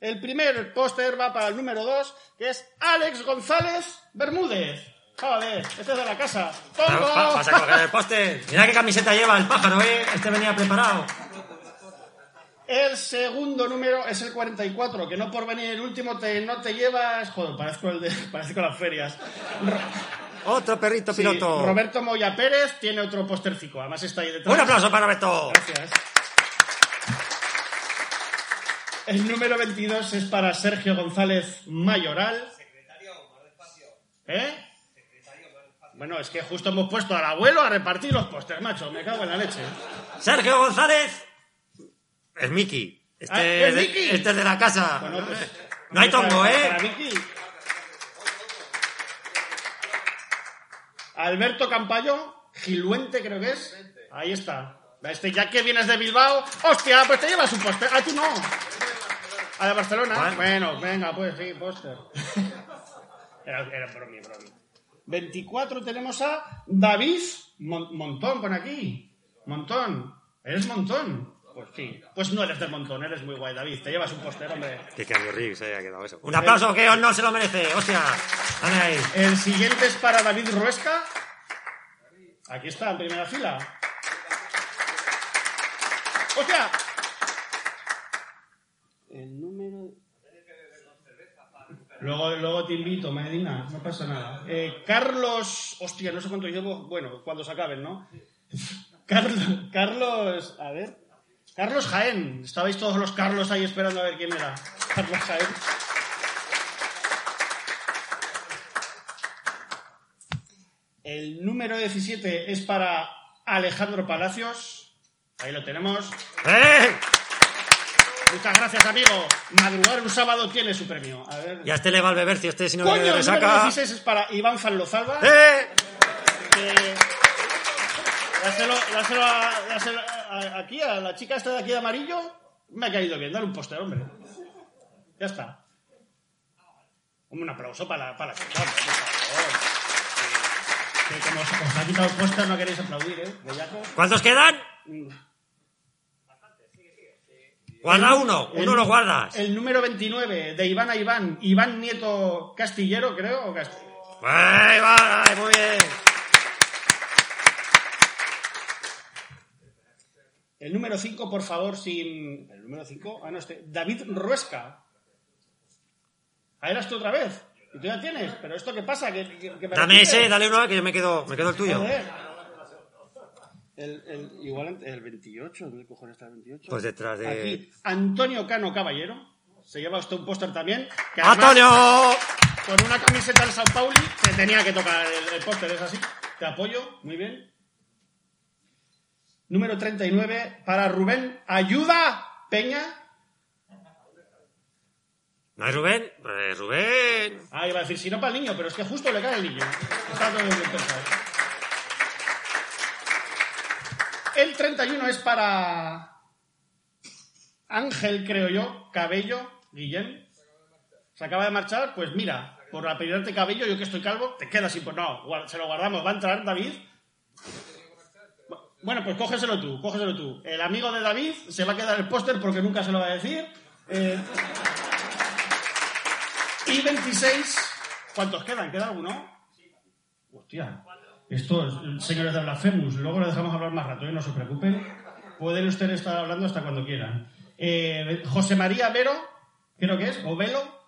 El primer póster va para el número 2, que es Alex González Bermúdez. Joder, este es de la casa. ¡Tongo! pa- Vas a coger el póster. Mira qué camiseta lleva el pájaro, ¿eh? Este venía preparado. El segundo número es el 44, que no por venir el último te, no te llevas... Joder, parezco, el de, parezco las ferias. Otro perrito Sí, piloto. Roberto Moya Pérez tiene otro póstercico, además está ahí detrás. Un aplauso para Roberto. Gracias. El número 22 es para Sergio González Mayoral. ¿Eh? Bueno, es que justo hemos puesto al abuelo a repartir los pósters, macho. Me cago en la leche. Sergio González. Es Miki. Este, Ah, ¿es es de- Miki? este es de la casa. Bueno, pues, no hay tongo, ¿eh? para Vicky. Alberto Campayo, Giluente creo que es. Ahí está. Este, ya que vienes de Bilbao, hostia, pues te llevas un póster. Ah, tú no. A de Barcelona. Bueno. Bueno, venga, pues sí, póster. era, era bromi, bromi. 24 tenemos a David Mon- Montón, pon aquí. Montón. ¿Eres Montón? Pues sí. Pues no eres del Montón, eres muy guay, David. Te llevas un póster, hombre. Que cambio Riggs, eh, ha quedado eso. Un aplauso que no se lo merece. Hostia. Dale ahí. El siguiente es para David Ruesca. Aquí está, en primera fila. ¡Hostia! El número... Luego, luego te invito, Medina, no pasa nada. Eh, Carlos... Hostia, no sé cuánto llevo... Bueno, cuando se acaben, ¿no? Carlos... Carlos... A ver... Carlos Jaén. Estabais todos los Carlos ahí esperando a ver quién era. Carlos Jaén. El número 17 es para Alejandro Palacios. Ahí lo tenemos. ¡Eh! Muchas gracias, amigo. Madrugar un sábado tiene su premio. A ver. Y a este le va el bebercio. Este si no Coño, de el número resaca. 16 es para Iván Fanlozalva. ¡Eh! que- dáselo, dáselo a- dáselo a- aquí a la chica esta de aquí de amarillo. Me ha caído bien. Dale un póster, hombre. Ya está. Un aplauso para la, para la chica, hombre, por favor. Que, como os, os ha quitado el póster no queréis aplaudir, ¿eh? Bellacos. ¿Cuántos quedan? Mm. Guarda uno. El- Uno lo guardas. El número 29 de Iván a Iván. Iván Nieto Castillero, creo. O Cast- ¡Ahí va! ¡Ay, Muy bien. El número 5, por favor, sin. ¿El número 5? Ah, no, este. David Ruesca. Ah, eras tú otra vez. Y tú ya tienes. Pero esto qué pasa? ¿Que, que- que me Dame ese, dale uno que yo me quedo, me quedo el tuyo. El, el, igual el 28, ¿dónde cojones está el 28? Pues detrás de- Aquí, Antonio Cano Caballero. Se lleva usted un póster también. que además, ¡Antonio! Con una camiseta del Sao Pauli te tenía que tocar el, el póster, es así. Te apoyo, muy bien. Número 39 para Rubén. ¡Ayuda! Peña. ¿No hay Rubén? Pues Rubén. Ah, iba a decir, si no para el niño, pero es que justo le cae el niño. Está todo bien pensado. El 31 es para Ángel, creo yo, Cabello, Guillén. Se acaba de marchar, pues mira, por apellidarte Cabello, yo que estoy calvo, te quedas sin... Pues no, se lo guardamos. Va a entrar David. Bueno, pues cógeselo tú, cógeselo tú. El amigo de David se va a quedar el póster porque nunca se lo va a decir. Eh, y 26. ¿Cuántos quedan? ¿Queda alguno? Hostia. Estos señores de Blasphemous, luego lo dejamos hablar más rato, ¿eh? no se preocupen. Pueden ustedes estar hablando hasta cuando quieran. Eh, José María Vero, creo que es, o Velo.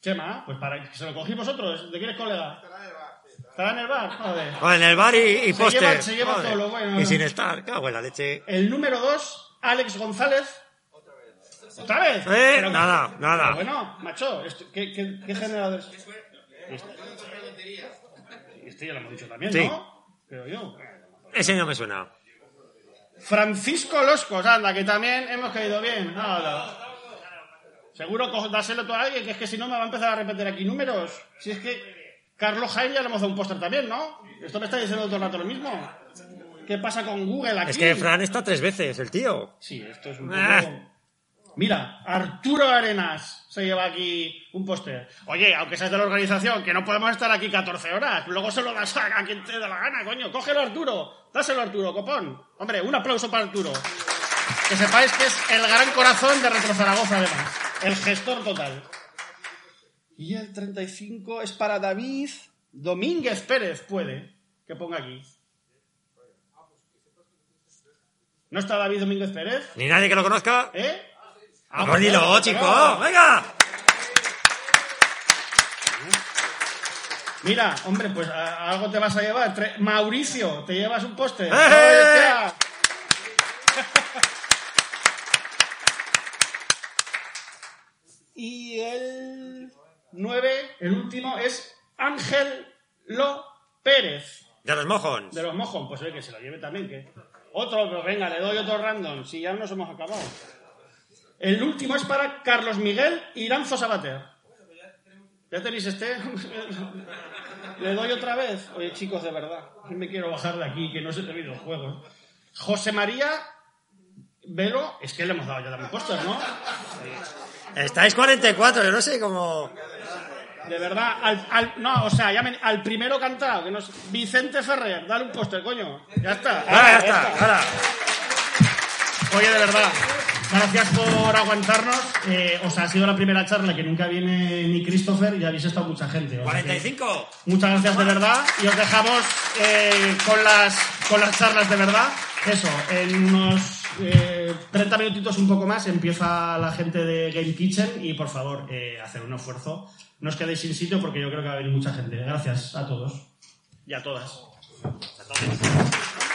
Chema, pues para que se lo cogí vosotros, ¿de quién es colega? ¿Estaba en el bar? Joder. O en el bar y, y Se póster. lleva- se lleva Joder. todo lo bueno. Y sin estar. Cago en la leche. El número 2, Alex González. ¿Otra vez? Eh, Pero- nada, nada. pero bueno, macho, ¿qué, qué, qué generador es? Este, este ya lo hemos dicho también, Sí. ¿no? Creo yo. Ese no me suena. Francisco Loscos, anda, que también hemos caído bien. Nada. Seguro dáselo tú a alguien, que es que si no me va a empezar a repetir aquí números. Si es que Carlos Jaime ya le hemos dado un póster también, ¿no? Esto me está diciendo todo el rato lo mismo. ¿Qué pasa con Google aquí? Es que Fran está tres veces, el tío. Sí, esto es un Ah. poco... Mira, Arturo Arenas se lleva aquí un póster. Oye, aunque seas de la organización, que no podemos estar aquí 14 horas. Luego se lo das a a quien te dé la gana, coño. Cógelo, Arturo. Dáselo, Arturo, copón. Hombre, un aplauso para Arturo. Que sepáis que es el gran corazón de Retro Zaragoza, además. El gestor total. Y el 35 es para David Domínguez Pérez, puede. Que ponga aquí. ¿No está David Domínguez Pérez? Ni nadie que lo conozca. ¿Eh? Ah, Pues dilo, chico. venga. Mira, hombre, pues algo te vas a llevar. Tre- Mauricio, te llevas un póster. ¡Eh! ¡Oye, hostia! y el 9, el último, es Ángel Lo Pérez. De los mojons. De los mojón, pues oye, que se lo lleve también. que Otro, pero venga, le doy otro random. Si ya nos hemos acabado. El último es para Carlos Miguel Iranzo Sabater. ¿Ya tenéis este? ¿Le doy otra vez? Oye, chicos, de verdad. Me quiero bajar de aquí, que no es de videojuegos. José María Velo, es que le hemos dado ya también póster, ¿no? Estáis 44, yo no sé cómo. De verdad, al, al- no, o sea, ya me- al primero cantado, que nos, Vicente Ferrer, dale un póster, coño. Ya está. Ah, ya está, ahora. Oye, de verdad, gracias por aguantarnos. Eh, o sea, ha sido la primera charla que nunca viene ni Christopher y habéis estado mucha gente. o sea que 45. muchas gracias de verdad y os dejamos eh, con, las, con las charlas de verdad. Eso, en unos eh, 30 minutitos un poco más empieza la gente de Game Kitchen y por favor, eh, hacer un esfuerzo. No os quedéis sin sitio porque yo creo que va a venir mucha gente. Gracias a todos y a todas. A todos.